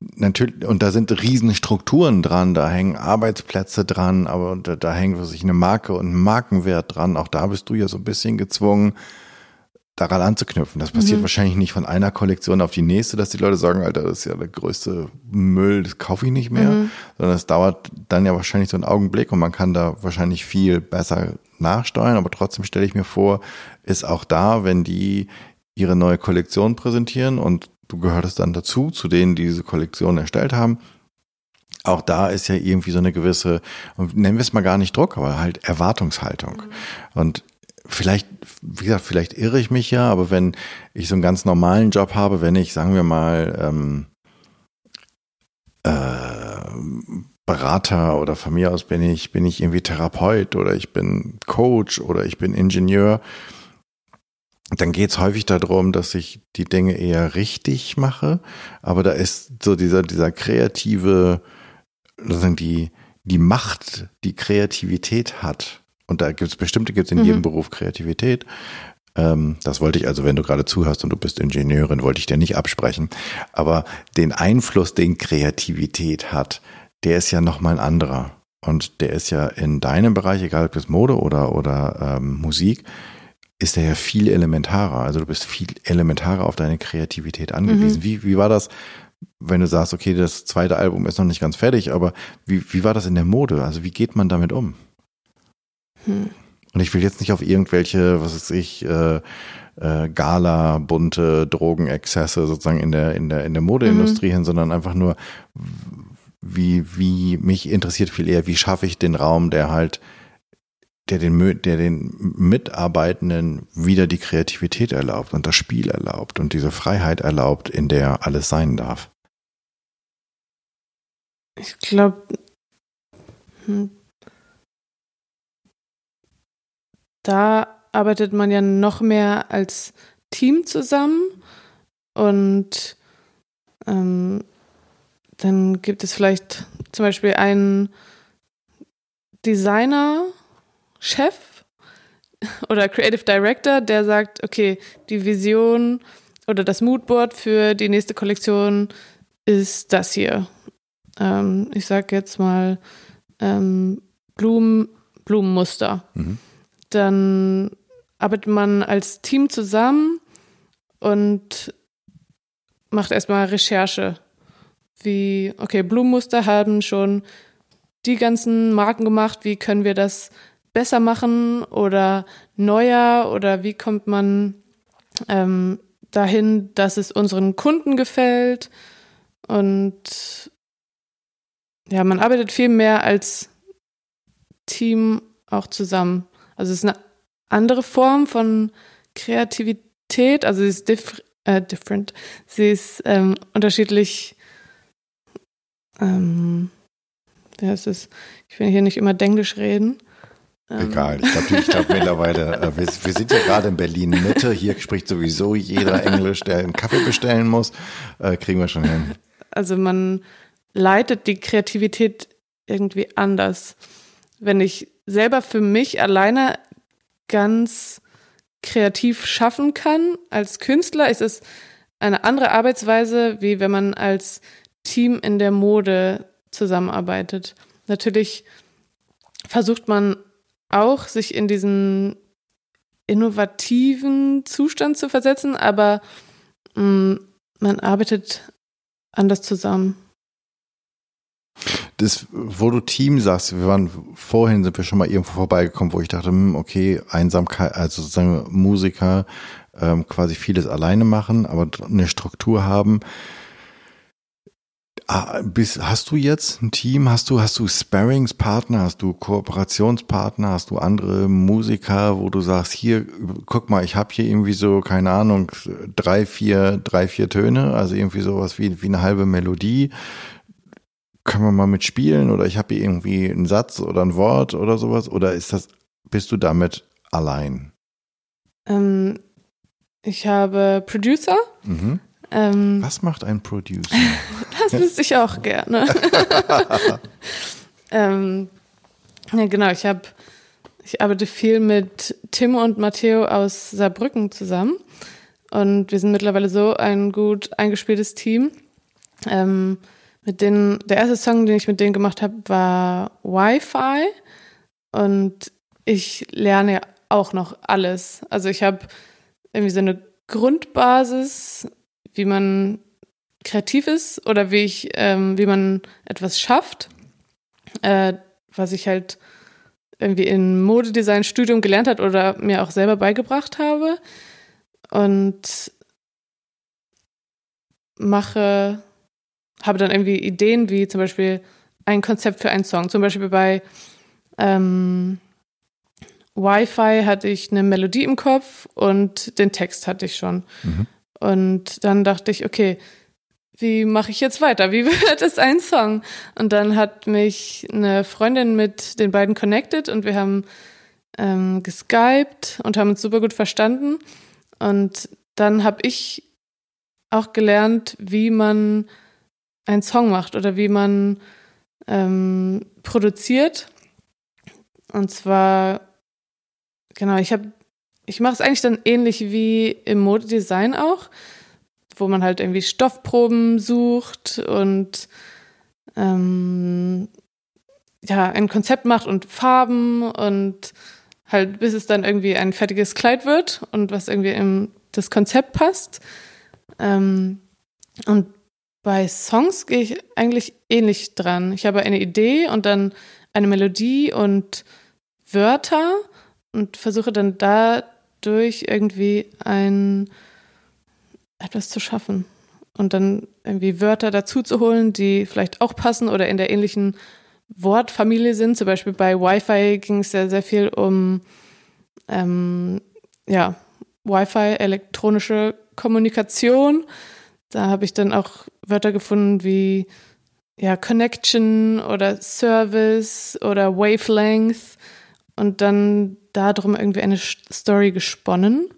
natürlich, und da sind riesen Strukturen dran, da hängen Arbeitsplätze dran, aber da, da hängt sich eine Marke und ein Markenwert dran. Auch da bist du ja so ein bisschen gezwungen, daran anzuknüpfen. Das passiert mhm. wahrscheinlich nicht von einer Kollektion auf die nächste, dass die Leute sagen, Alter, das ist ja der größte Müll, das kaufe ich nicht mehr, mhm. sondern es dauert dann ja wahrscheinlich so einen Augenblick und man kann da wahrscheinlich viel besser nachsteuern, aber trotzdem stelle ich mir vor, ist auch da, wenn die ihre neue Kollektion präsentieren und du gehörtest dann dazu, zu denen, die diese Kollektion erstellt haben, auch da ist ja irgendwie so eine gewisse, nennen wir es mal gar nicht Druck, aber halt Erwartungshaltung. Mhm. Und vielleicht, wie gesagt, vielleicht irre ich mich ja, aber wenn ich so einen ganz normalen Job habe, wenn ich, sagen wir mal, ähm, äh, Berater oder von mir aus bin ich, bin ich irgendwie Therapeut oder ich bin Coach oder ich bin Ingenieur, dann geht es häufig darum, dass ich die Dinge eher richtig mache, aber da ist so dieser, dieser kreative, sozusagen die, die Macht, die Kreativität hat, und da gibt es bestimmte, gibt es in mhm. jedem Beruf Kreativität. Ähm, das wollte ich also, wenn du gerade zuhörst und du bist Ingenieurin, wollte ich dir nicht absprechen. Aber den Einfluss, den Kreativität hat, der ist ja nochmal ein anderer. Und der ist ja in deinem Bereich, egal ob es Mode oder, oder ähm, Musik, ist der ja viel elementarer. Also du bist viel elementarer auf deine Kreativität angewiesen. Mhm. Wie, wie war das, wenn du sagst, okay, das zweite Album ist noch nicht ganz fertig, aber wie, wie war das in der Mode? Also wie geht man damit um? Hm. Und ich will jetzt nicht auf irgendwelche, was weiß ich, äh, äh, Gala, bunte Drogenexzesse sozusagen in der, in der, in der Modeindustrie mhm. hin, sondern einfach nur, wie, wie mich interessiert viel eher, wie schaffe ich den Raum, der halt, der den, der den Mitarbeitenden wieder die Kreativität erlaubt und das Spiel erlaubt und diese Freiheit erlaubt, in der alles sein darf. Ich glaube, hm, da arbeitet man ja noch mehr als Team zusammen und ähm, dann gibt es vielleicht zum Beispiel einen Designer-Chef oder Creative Director, der sagt, okay, die Vision oder das Moodboard für die nächste Kollektion ist das hier. Ähm, ich sage jetzt mal ähm, Blumen, Blumenmuster. Mhm dann arbeitet man als Team zusammen und macht erstmal Recherche. Wie, okay, Blumenmuster haben schon die ganzen Marken gemacht, wie können wir das besser machen oder neuer oder wie kommt man ähm, dahin, dass es unseren Kunden gefällt und ja, man arbeitet viel mehr als Team auch zusammen. Also es ist eine andere Form von Kreativität, also sie ist diff äh, different, sie ist ähm, unterschiedlich, ähm, ja, es ist, ich will hier nicht immer Denglisch reden. Ähm. Egal, ich glaube glaub mittlerweile, äh, wir, wir, sind ja gerade in Berlin Mitte, hier spricht sowieso jeder Englisch, der einen Kaffee bestellen muss, äh, kriegen wir schon hin. Also man leitet die Kreativität irgendwie anders. Wenn ich selber für mich alleine ganz kreativ schaffen kann als Künstler, ist es eine andere Arbeitsweise, wie wenn man als Team in der Mode zusammenarbeitet. Natürlich versucht man auch, sich in diesen innovativen Zustand zu versetzen, aber mh, mm, man arbeitet anders zusammen. Das, wo du Team sagst, wir waren vorhin, sind wir schon mal irgendwo vorbeigekommen, wo ich dachte, hm, okay, Einsamkeit, also sozusagen Musiker ähm, quasi vieles alleine machen, aber eine Struktur haben. Ah, bist, hast du jetzt ein Team? Hast du, hast du Sparringspartner? Hast du Kooperationspartner? Hast du andere Musiker, wo du sagst, hier, guck mal, ich habe hier irgendwie so, keine Ahnung, drei, vier, drei, vier Töne, also irgendwie sowas wie, wie eine halbe Melodie. Können wir mal mitspielen? Oder ich habe hier irgendwie einen Satz oder ein Wort oder sowas? Oder ist das, bist du damit allein? Ähm, ich habe Producer. Mhm. Ähm, Was macht ein Producer? das wüsste ich auch gerne. ähm, ja, genau, ich habe, ich arbeite viel mit Tim und Matteo aus Saarbrücken zusammen. Und wir sind mittlerweile so ein gut eingespieltes Team. Ähm, mit denen, der erste Song, den ich mit denen gemacht habe, war Wi-Fi. Und ich lerne auch noch alles. Also ich habe irgendwie so eine Grundbasis wie man kreativ ist oder wie ich, ähm, wie man etwas schafft, äh, was ich halt irgendwie im Modedesign-Studium gelernt hat oder mir auch selber beigebracht habe. Und mache, habe dann irgendwie Ideen wie zum Beispiel ein Konzept für einen Song. Zum Beispiel bei ähm, Wi-Fi hatte ich eine Melodie im Kopf und den Text hatte ich schon. Mhm. Und dann dachte ich, okay, wie mache ich jetzt weiter? Wie wird es ein Song? Und dann hat mich eine Freundin mit den beiden connected und wir haben ähm, geskypt und haben uns super gut verstanden. Und dann habe ich auch gelernt, wie man einen Song macht oder wie man ähm, produziert. Und zwar, genau, ich habe ich mache es eigentlich dann ähnlich wie im Modedesign auch, wo man halt irgendwie Stoffproben sucht und ähm, ja, ein Konzept macht und Farben und halt bis es dann irgendwie ein fertiges Kleid wird und was irgendwie in das Konzept passt. Ähm, und bei Songs gehe ich eigentlich ähnlich dran. Ich habe eine Idee und dann eine Melodie und Wörter und versuche dann da durch irgendwie ein etwas zu schaffen und dann irgendwie Wörter dazu zu holen, die vielleicht auch passen oder in der ähnlichen Wortfamilie sind. Zum Beispiel bei Wi-Fi ging es sehr, sehr viel um ähm, ja, Wi-Fi, elektronische Kommunikation. Da habe ich dann auch Wörter gefunden wie ja, Connection oder Service oder Wavelength und dann darum irgendwie eine Story gesponnen.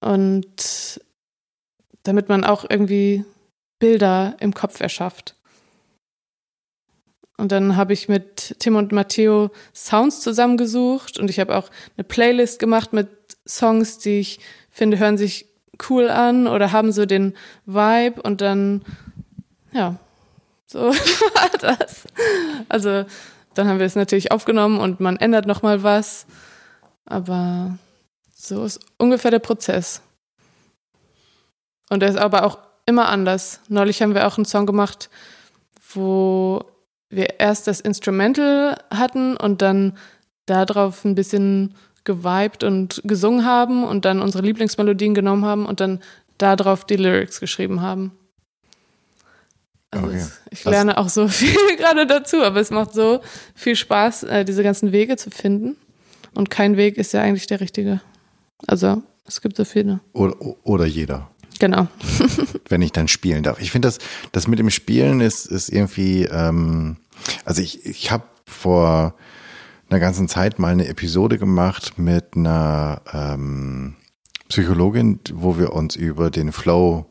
Und damit man auch irgendwie Bilder im Kopf erschafft. Und dann habe ich mit Tim und Matteo Sounds zusammengesucht und ich habe auch eine Playlist gemacht mit Songs, die ich finde, hören sich cool an oder haben so den Vibe und dann, ja, so war das. Also dann haben wir es natürlich aufgenommen und man ändert nochmal was. Aber so ist ungefähr der Prozess. Und er ist aber auch immer anders. Neulich haben wir auch einen Song gemacht, wo wir erst das Instrumental hatten und dann darauf ein bisschen geweibt und gesungen haben und dann unsere Lieblingsmelodien genommen haben und dann darauf die Lyrics geschrieben haben. Also okay. ich lerne auch so viel gerade dazu, aber es macht so viel Spaß, äh, diese ganzen Wege zu finden. Und kein Weg ist ja eigentlich der richtige. Also es gibt so viele. Oder, oder jeder. Genau. Wenn ich dann spielen darf. Ich finde, das, das mit dem Spielen ist, ist irgendwie, ähm, also ich, ich habe vor einer ganzen Zeit mal eine Episode gemacht mit einer ähm, Psychologin, wo wir uns über den Flow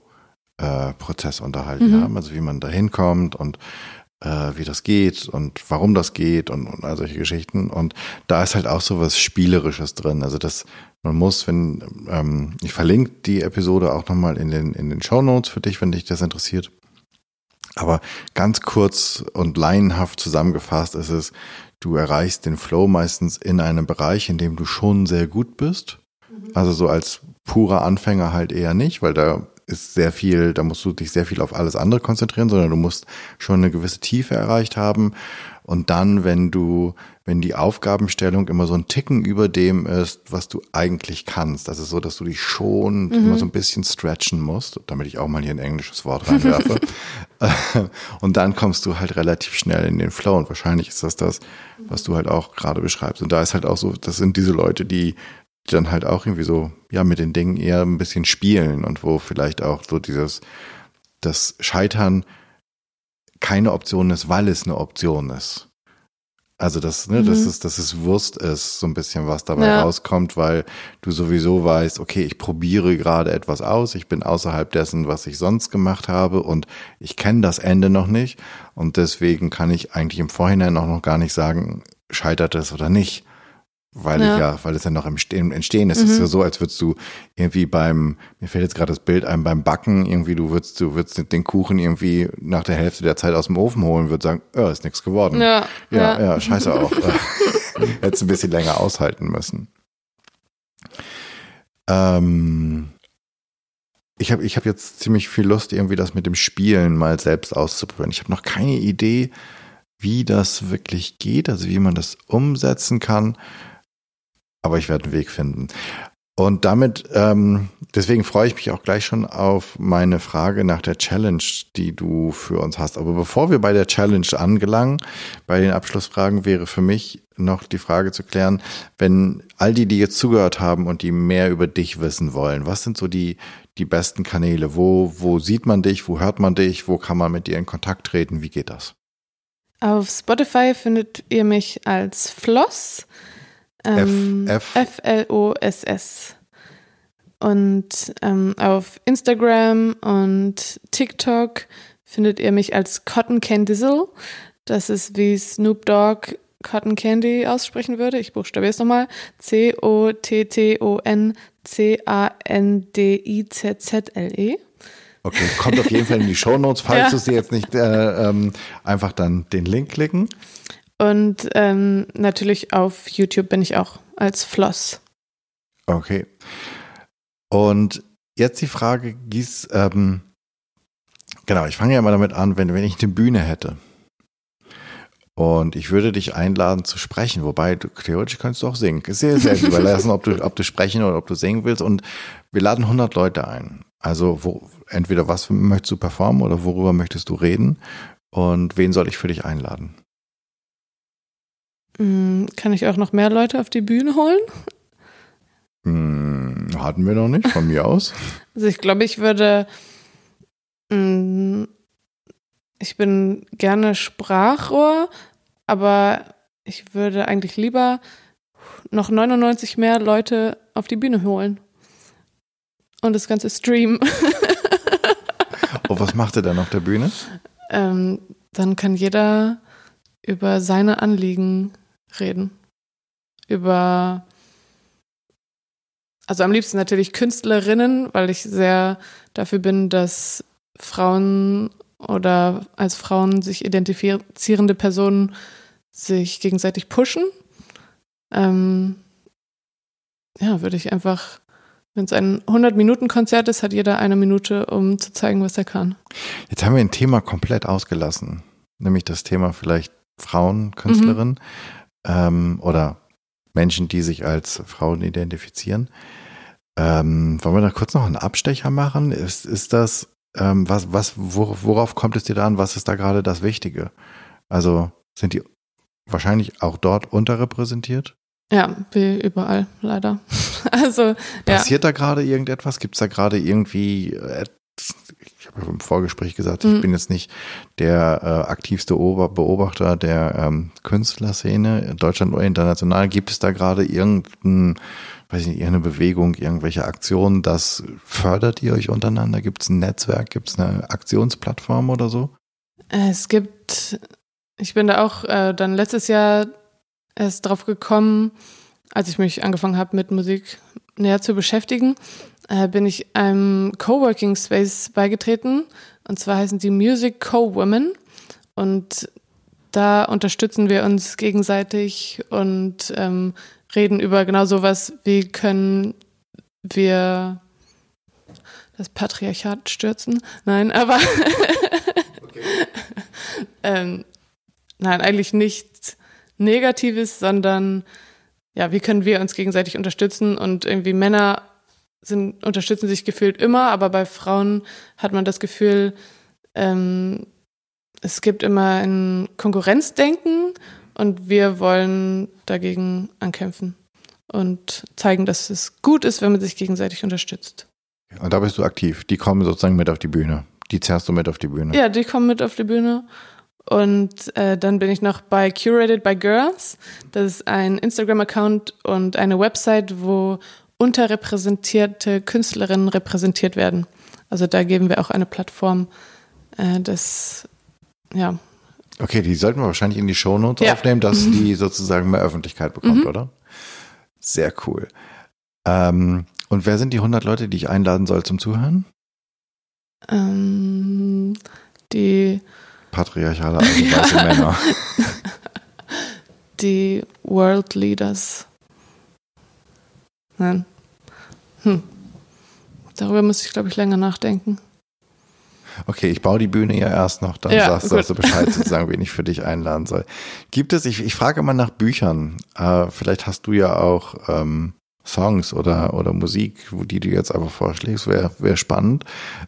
äh, unterhalten mhm. haben, also wie man da hinkommt und äh, wie das geht und warum das geht und, und all solche Geschichten. Und da ist halt auch so was Spielerisches drin. Also das, man muss, wenn, ähm, ich verlinke die Episode auch nochmal in den, in den Show Notes für dich, wenn dich das interessiert. Aber ganz kurz und laienhaft zusammengefasst ist es, du erreichst den Flow meistens in einem Bereich, in dem du schon sehr gut bist. Mhm. Also so als purer Anfänger halt eher nicht, weil da ist sehr viel, da musst du dich sehr viel auf alles andere konzentrieren, sondern du musst schon eine gewisse Tiefe erreicht haben. Und dann, wenn du, wenn die Aufgabenstellung immer so ein Ticken über dem ist, was du eigentlich kannst, also so, dass du dich schon mhm. immer so ein bisschen stretchen musst, damit ich auch mal hier ein englisches Wort reinwerfe. und dann kommst du halt relativ schnell in den Flow. Und wahrscheinlich ist das das, was du halt auch gerade beschreibst. Und da ist halt auch so, das sind diese Leute, die die dann halt auch irgendwie so, ja, mit den Dingen eher ein bisschen spielen und wo vielleicht auch so dieses, das Scheitern keine Option ist, weil es eine Option ist. Also das, ne, mhm. das ist, dass es Wurst ist, so ein bisschen was dabei ja. rauskommt, weil du sowieso weißt, okay, ich probiere gerade etwas aus, ich bin außerhalb dessen, was ich sonst gemacht habe und ich kenne das Ende noch nicht und deswegen kann ich eigentlich im Vorhinein auch noch gar nicht sagen, scheitert es oder nicht weil ja. ich ja, weil es ja noch im Entstehen, Entstehen ist. Mhm. Es ist ja so, als würdest du irgendwie beim, mir fällt jetzt gerade das Bild ein, beim Backen irgendwie, du würdest, du würdest den Kuchen irgendwie nach der Hälfte der Zeit aus dem Ofen holen, würdest sagen, oh, ist nichts geworden. Ja, ja, ja, ja scheiße auch. Hättest ein bisschen länger aushalten müssen. Ähm, ich habe ich hab jetzt ziemlich viel Lust, irgendwie das mit dem Spielen mal selbst auszuprobieren. Ich habe noch keine Idee, wie das wirklich geht, also wie man das umsetzen kann aber ich werde einen Weg finden. Und damit, ähm, deswegen freue ich mich auch gleich schon auf meine Frage nach der Challenge, die du für uns hast. Aber bevor wir bei der Challenge angelangen, bei den Abschlussfragen wäre für mich noch die Frage zu klären, wenn all die, die jetzt zugehört haben und die mehr über dich wissen wollen, was sind so die, die besten Kanäle? Wo, wo sieht man dich? Wo hört man dich? Wo kann man mit dir in Kontakt treten? Wie geht das? Auf Spotify findet ihr mich als Floss. Ähm, F, F? F-L-O-S-S. Und ähm, auf Instagram und TikTok findet ihr mich als Cotton Candizzle. Das ist wie Snoop Dogg Cotton Candy aussprechen würde. Ich buchstabiere es nochmal. C-O-T-T-O-N-C-A-N-D-I-Z-Z-L-E. Okay, kommt auf jeden Fall in die Show Notes, falls ja. du sie jetzt nicht äh, ähm, einfach dann den Link klicken. Und ähm, natürlich auf YouTube bin ich auch als Floss. Okay. Und jetzt die Frage, Gies, ähm, genau, ich fange ja mal damit an, wenn, wenn ich eine Bühne hätte. Und ich würde dich einladen zu sprechen, wobei du, theoretisch kannst du auch singen. Ist sehr selbst überlassen, ob du, ob du sprechen oder ob du singen willst. Und wir laden 100 Leute ein. Also wo, entweder was möchtest du performen oder worüber möchtest du reden? Und wen soll ich für dich einladen? Hm, kann ich auch noch mehr Leute auf die Bühne holen? Hm, hatten wir noch nicht, von mir aus. Also ich glaube, ich würde. Hm, ich bin gerne Sprachrohr, aber ich würde eigentlich lieber noch 99 mehr Leute auf die Bühne holen. Und das Ganze streamen. oh, was macht ihr dann auf der Bühne? Ähm, dann kann jeder über seine Anliegen reden. Über, also am liebsten natürlich Künstlerinnen, weil ich sehr dafür bin, dass Frauen oder als Frauen sich identifizierende Personen sich gegenseitig pushen. Ähm, ja, würde ich einfach, wenn es ein 100-Minuten-Konzert ist, hat jeder eine Minute, um zu zeigen, was er kann. Jetzt haben wir ein Thema komplett ausgelassen, nämlich das Thema vielleicht Frauen, Künstlerinnen. Mhm ähm, oder Menschen, die sich als Frauen identifizieren. Ähm, wollen wir da kurz noch einen Abstecher machen? Ist, ist das, ähm, was, was, worauf kommt es dir da an? Was ist da gerade das Wichtige? Also sind die wahrscheinlich auch dort unterrepräsentiert? Ja, wie überall, leider. Also, Passiert ja. da gerade irgendetwas? Gibt es da gerade irgendwie äh, im Vorgespräch gesagt, mhm. ich bin jetzt nicht der äh, aktivste Beobachter der ähm, Künstlerszene in Deutschland oder international. Gibt es da gerade irgendein, weiß ich nicht, irgendeine Bewegung, irgendwelche Aktionen? Das fördert ihr euch untereinander? Gibt es ein Netzwerk? Gibt es eine Aktionsplattform oder so? Es gibt, ich bin da auch äh, dann letztes Jahr erst drauf gekommen, als ich mich angefangen habe, mit Musik näher zu beschäftigen, äh, bin ich einem Coworking Space beigetreten. Und zwar heißen die Music Co-Women. Und da unterstützen wir uns gegenseitig und ähm, reden über genau sowas, wie können wir das Patriarchat stürzen. Nein, aber ähm, nein, eigentlich nichts Negatives, sondern ja, wie können wir uns gegenseitig unterstützen und irgendwie Männer sind, unterstützen sich gefühlt immer, aber bei Frauen hat man das Gefühl, ähm, es gibt immer ein Konkurrenzdenken und wir wollen dagegen ankämpfen und zeigen, dass es gut ist, wenn man sich gegenseitig unterstützt. Und da bist du aktiv. Die kommen sozusagen mit auf die Bühne. Die zerrst du mit auf die Bühne. Ja, die kommen mit auf die Bühne. Und äh, dann bin ich noch bei Curated by Girls. Das ist ein Instagram-Account und eine Website, wo unterrepräsentierte Künstlerinnen repräsentiert werden. Also da geben wir auch eine Plattform äh, des, ja. Okay, die sollten wir wahrscheinlich in die Shownotes ja. aufnehmen, dass mhm. die sozusagen mehr Öffentlichkeit bekommt, mhm. oder? Sehr cool. Ähm, und wer sind die 100 Leute, die ich einladen soll zum Zuhören? Ähm, die patriarchale alte weiße Männer. Die World Leaders. Nein. Hm. Darüber muss ich, glaube ich, länger nachdenken. Okay, ich baue die Bühne ja erst noch, dann ja, sagst du Bescheid sozusagen, wen ich für dich einladen soll. Gibt es, ich, ich frage immer nach Büchern. Äh, vielleicht hast du ja auch ähm, Songs oder, oder Musik, die du jetzt einfach vorschlägst, wäre wär spannend.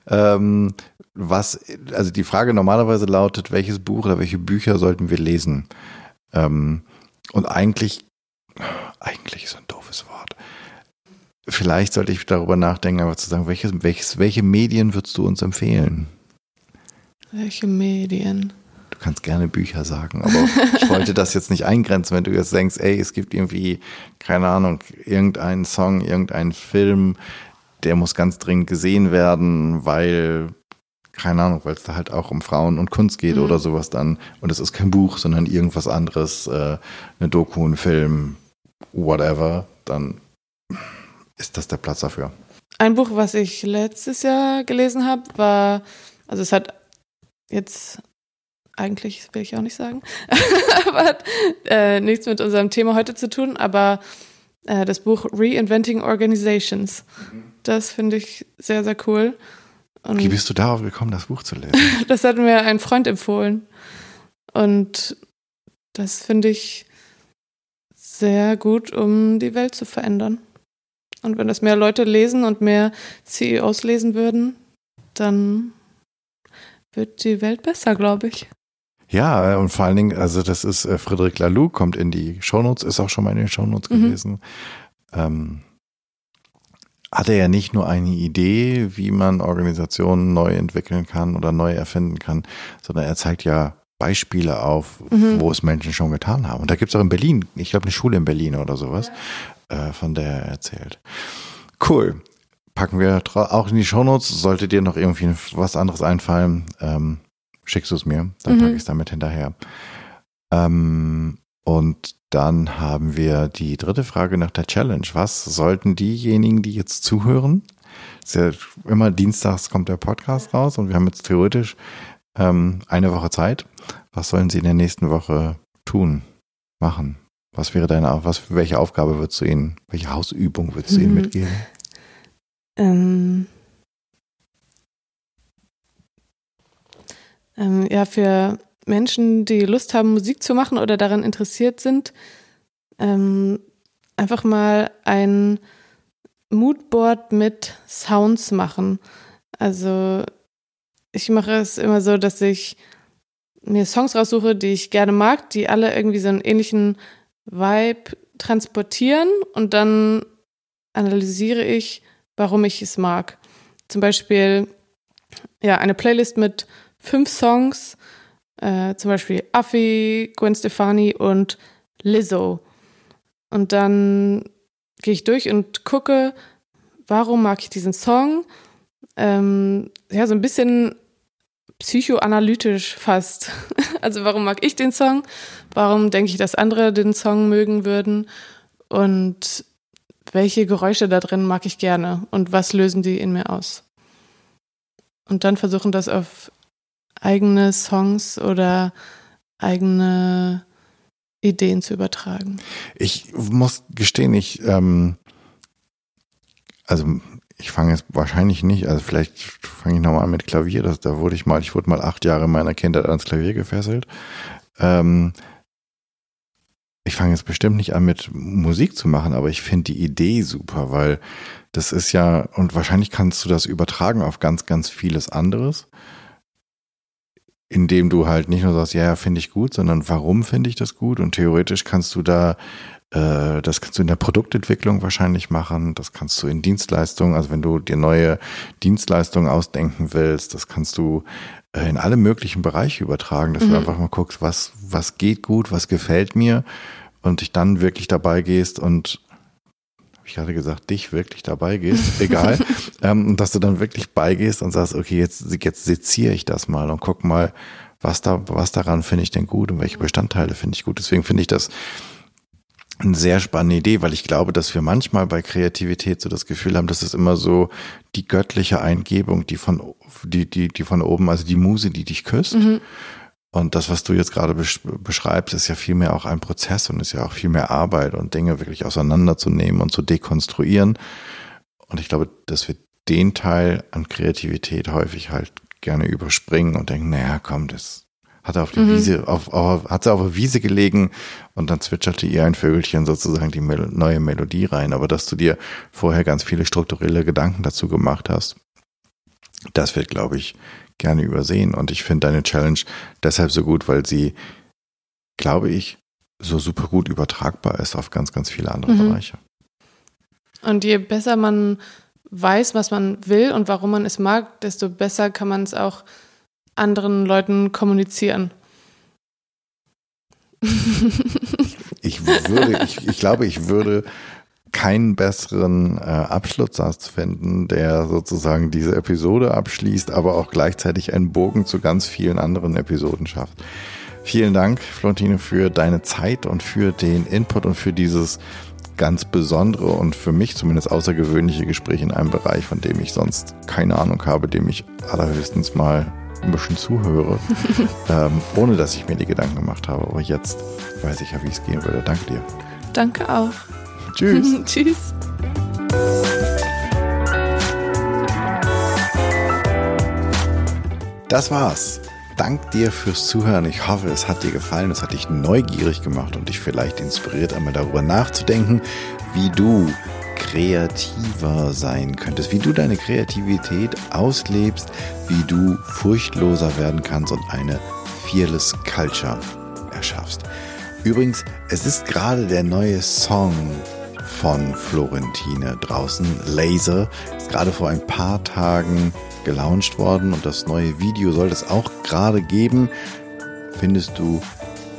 Ähm, was, also die Frage normalerweise lautet, welches Buch oder welche Bücher sollten wir lesen? Ähm, und eigentlich, eigentlich ist ein doofes Wort. Vielleicht sollte ich darüber nachdenken, aber zu sagen, welches, welches, welche Medien würdest du uns empfehlen? Welche Medien? Du kannst gerne Bücher sagen, aber ich wollte das jetzt nicht eingrenzen, wenn du jetzt denkst, ey, es gibt irgendwie, keine Ahnung, irgendeinen Song, irgendeinen Film, der muss ganz dringend gesehen werden, weil keine Ahnung, weil es da halt auch um Frauen und Kunst geht mhm. oder sowas dann. Und es ist kein Buch, sondern irgendwas anderes, äh, eine Doku, ein Film, whatever, dann ist das der Platz dafür. Ein Buch, was ich letztes Jahr gelesen habe, war, also es hat jetzt eigentlich will ich auch nicht sagen, aber hat äh, nichts mit unserem Thema heute zu tun, aber äh, das Buch Reinventing Organizations, mhm. das finde ich sehr, sehr cool. Und Wie bist du darauf gekommen, das Buch zu lesen? das hat mir ein Freund empfohlen. Und das finde ich sehr gut, um die Welt zu verändern. Und wenn das mehr Leute lesen und mehr CEOs lesen würden, dann wird die Welt besser, glaube ich. Ja, und vor allen Dingen, also das ist äh, Frederic Laloux, kommt in die Shownotes, ist auch schon mal in den Shownotes mhm. gewesen. Ähm, hat er ja nicht nur eine Idee, wie man Organisationen neu entwickeln kann oder neu erfinden kann, sondern er zeigt ja Beispiele auf, mhm. wo es Menschen schon getan haben. Und da gibt es auch in Berlin, ich glaube, eine Schule in Berlin oder sowas. Äh, von der er erzählt. Cool. Packen wir auch in die Shownotes. Sollte dir noch irgendwie was anderes einfallen, ähm, schickst du es mir, dann mhm. packe ich es damit hinterher. Ähm, und dann haben wir die dritte Frage nach der Challenge. Was sollten diejenigen, die jetzt zuhören, ist ja immer dienstags kommt der Podcast raus und wir haben jetzt theoretisch ähm, eine Woche Zeit. Was sollen sie in der nächsten Woche tun, machen? Was wäre deine, was, welche Aufgabe würdest du ihnen, welche Hausübung würdest du mhm. ihnen mitgeben? Ähm, ähm, ja, für Menschen, die Lust haben, Musik zu machen oder daran interessiert sind, ähm, einfach mal ein Moodboard mit Sounds machen. Also ich mache es immer so, dass ich mir Songs raussuche, die ich gerne mag, die alle irgendwie so einen ähnlichen Vibe transportieren und dann analysiere ich, warum ich es mag. Zum Beispiel ja eine Playlist mit fünf Songs, äh, zum Beispiel Affi, Gwen Stefani und Lizzo. Und dann gehe ich durch und gucke, warum mag ich diesen Song? Ähm, ja, so ein bisschen psychoanalytisch fast. Also warum mag ich den Song? Warum denke ich, dass andere den Song mögen würden? Und welche Geräusche da drin mag ich gerne? Und was lösen die in mir aus? Und dann versuchen das auf eigene Songs oder eigene Ideen zu übertragen. Ich muss gestehen, ich, ähm, also ich fange jetzt wahrscheinlich nicht, also vielleicht fange ich nochmal an mit Klavier. Das, da wurde ich mal, ich wurde mal acht Jahre meiner Kindheit ans Klavier gefesselt. Ähm, ich fange jetzt bestimmt nicht an mit Musik zu machen, aber ich finde die Idee super, weil das ist ja, und wahrscheinlich kannst du das übertragen auf ganz, ganz vieles anderes, indem du halt nicht nur sagst, ja, ja, finde ich gut, sondern warum finde ich das gut? Und theoretisch kannst du da das kannst du in der Produktentwicklung wahrscheinlich machen. Das kannst du in Dienstleistungen, also wenn du dir neue Dienstleistungen ausdenken willst, das kannst du äh, in alle möglichen Bereiche übertragen, dass mhm. du einfach mal guckst, was, was geht gut, was gefällt mir und dich dann wirklich dabei gehst und habe ich gerade gesagt, dich wirklich dabei gehst, egal, ähm, dass du dann wirklich beigehst und sagst, okay, jetzt, jetzt seziere ich das mal und guck mal, was da, was daran finde ich denn gut und welche Bestandteile finde ich gut. Deswegen finde ich das eine sehr spannende Idee, weil ich glaube, dass wir manchmal bei Kreativität so das Gefühl haben, dass es immer so die göttliche Eingebung, die von, die, die, die von oben, also die Muse, die dich küsst. Mhm. Und das, was du jetzt gerade beschreibst, ist ja viel mehr auch ein Prozess und ist ja auch viel mehr Arbeit und Dinge wirklich auseinanderzunehmen und zu dekonstruieren. Und ich glaube, dass wir den Teil an Kreativität häufig halt gerne überspringen und denken, naja, komm, das hat er auf die mhm. Wiese, auf, auf, hat sie auf der Wiese gelegen und dann zwitscherte ihr ein Vögelchen sozusagen die Mel neue Melodie rein. Aber dass du dir vorher ganz viele strukturelle Gedanken dazu gemacht hast, das wird, glaube ich, gerne übersehen. Und ich finde deine Challenge deshalb so gut, weil sie, glaube ich, so super gut übertragbar ist auf ganz, ganz viele andere mhm. Bereiche. Und je besser man weiß, was man will und warum man es mag, desto besser kann man es auch anderen Leuten kommunizieren. Ich würde, ich, ich glaube, ich würde keinen besseren äh, Abschlusssatz finden, der sozusagen diese Episode abschließt, aber auch gleichzeitig einen Bogen zu ganz vielen anderen Episoden schafft. Vielen Dank, Flontine, für deine Zeit und für den Input und für dieses ganz besondere und für mich zumindest außergewöhnliche Gespräch in einem Bereich, von dem ich sonst keine Ahnung habe, dem ich allerhöchstens mal ein bisschen zuhöre, ähm, ohne dass ich mir die Gedanken gemacht habe. Aber jetzt weiß ich ja, wie es gehen würde. Danke dir. Danke auch. Tschüss. Tschüss. Das war's. Dank dir fürs Zuhören. Ich hoffe, es hat dir gefallen, es hat dich neugierig gemacht und dich vielleicht inspiriert, einmal darüber nachzudenken, wie du kreativer sein könntest, wie du deine Kreativität auslebst, wie du furchtloser werden kannst und eine Fearless Culture erschaffst. Übrigens, es ist gerade der neue Song von Florentine draußen, Laser, ist gerade vor ein paar Tagen gelauncht worden und das neue Video soll es auch gerade geben. Findest du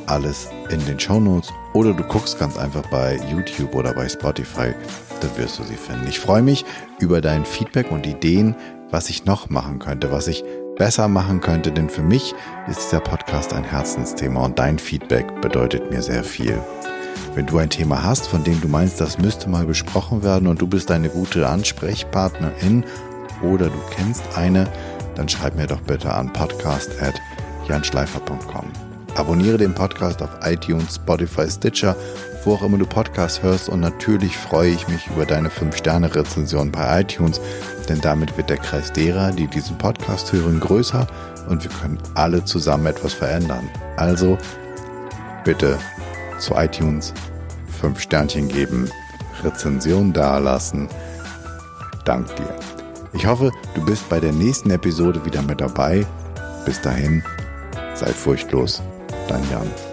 alles in den Show Notes oder du guckst ganz einfach bei YouTube oder bei Spotify dann wirst du sie finden. Ich freue mich über dein Feedback und Ideen, was ich noch machen könnte, was ich besser machen könnte, denn für mich ist dieser Podcast ein Herzensthema und dein Feedback bedeutet mir sehr viel. Wenn du ein Thema hast, von dem du meinst, das müsste mal besprochen werden und du bist eine gute Ansprechpartnerin oder du kennst eine, dann schreib mir doch bitte an podcast@janschleifer.com. Abonniere den Podcast auf iTunes, Spotify, Stitcher wo auch immer du Podcast hörst. Und natürlich freue ich mich über deine 5-Sterne-Rezension bei iTunes, denn damit wird der Kreis derer, die diesen Podcast hören, größer und wir können alle zusammen etwas verändern. Also bitte zu iTunes 5 Sternchen geben, Rezension dalassen. Dank dir. Ich hoffe, du bist bei der nächsten Episode wieder mit dabei. Bis dahin, sei furchtlos, dein Jan.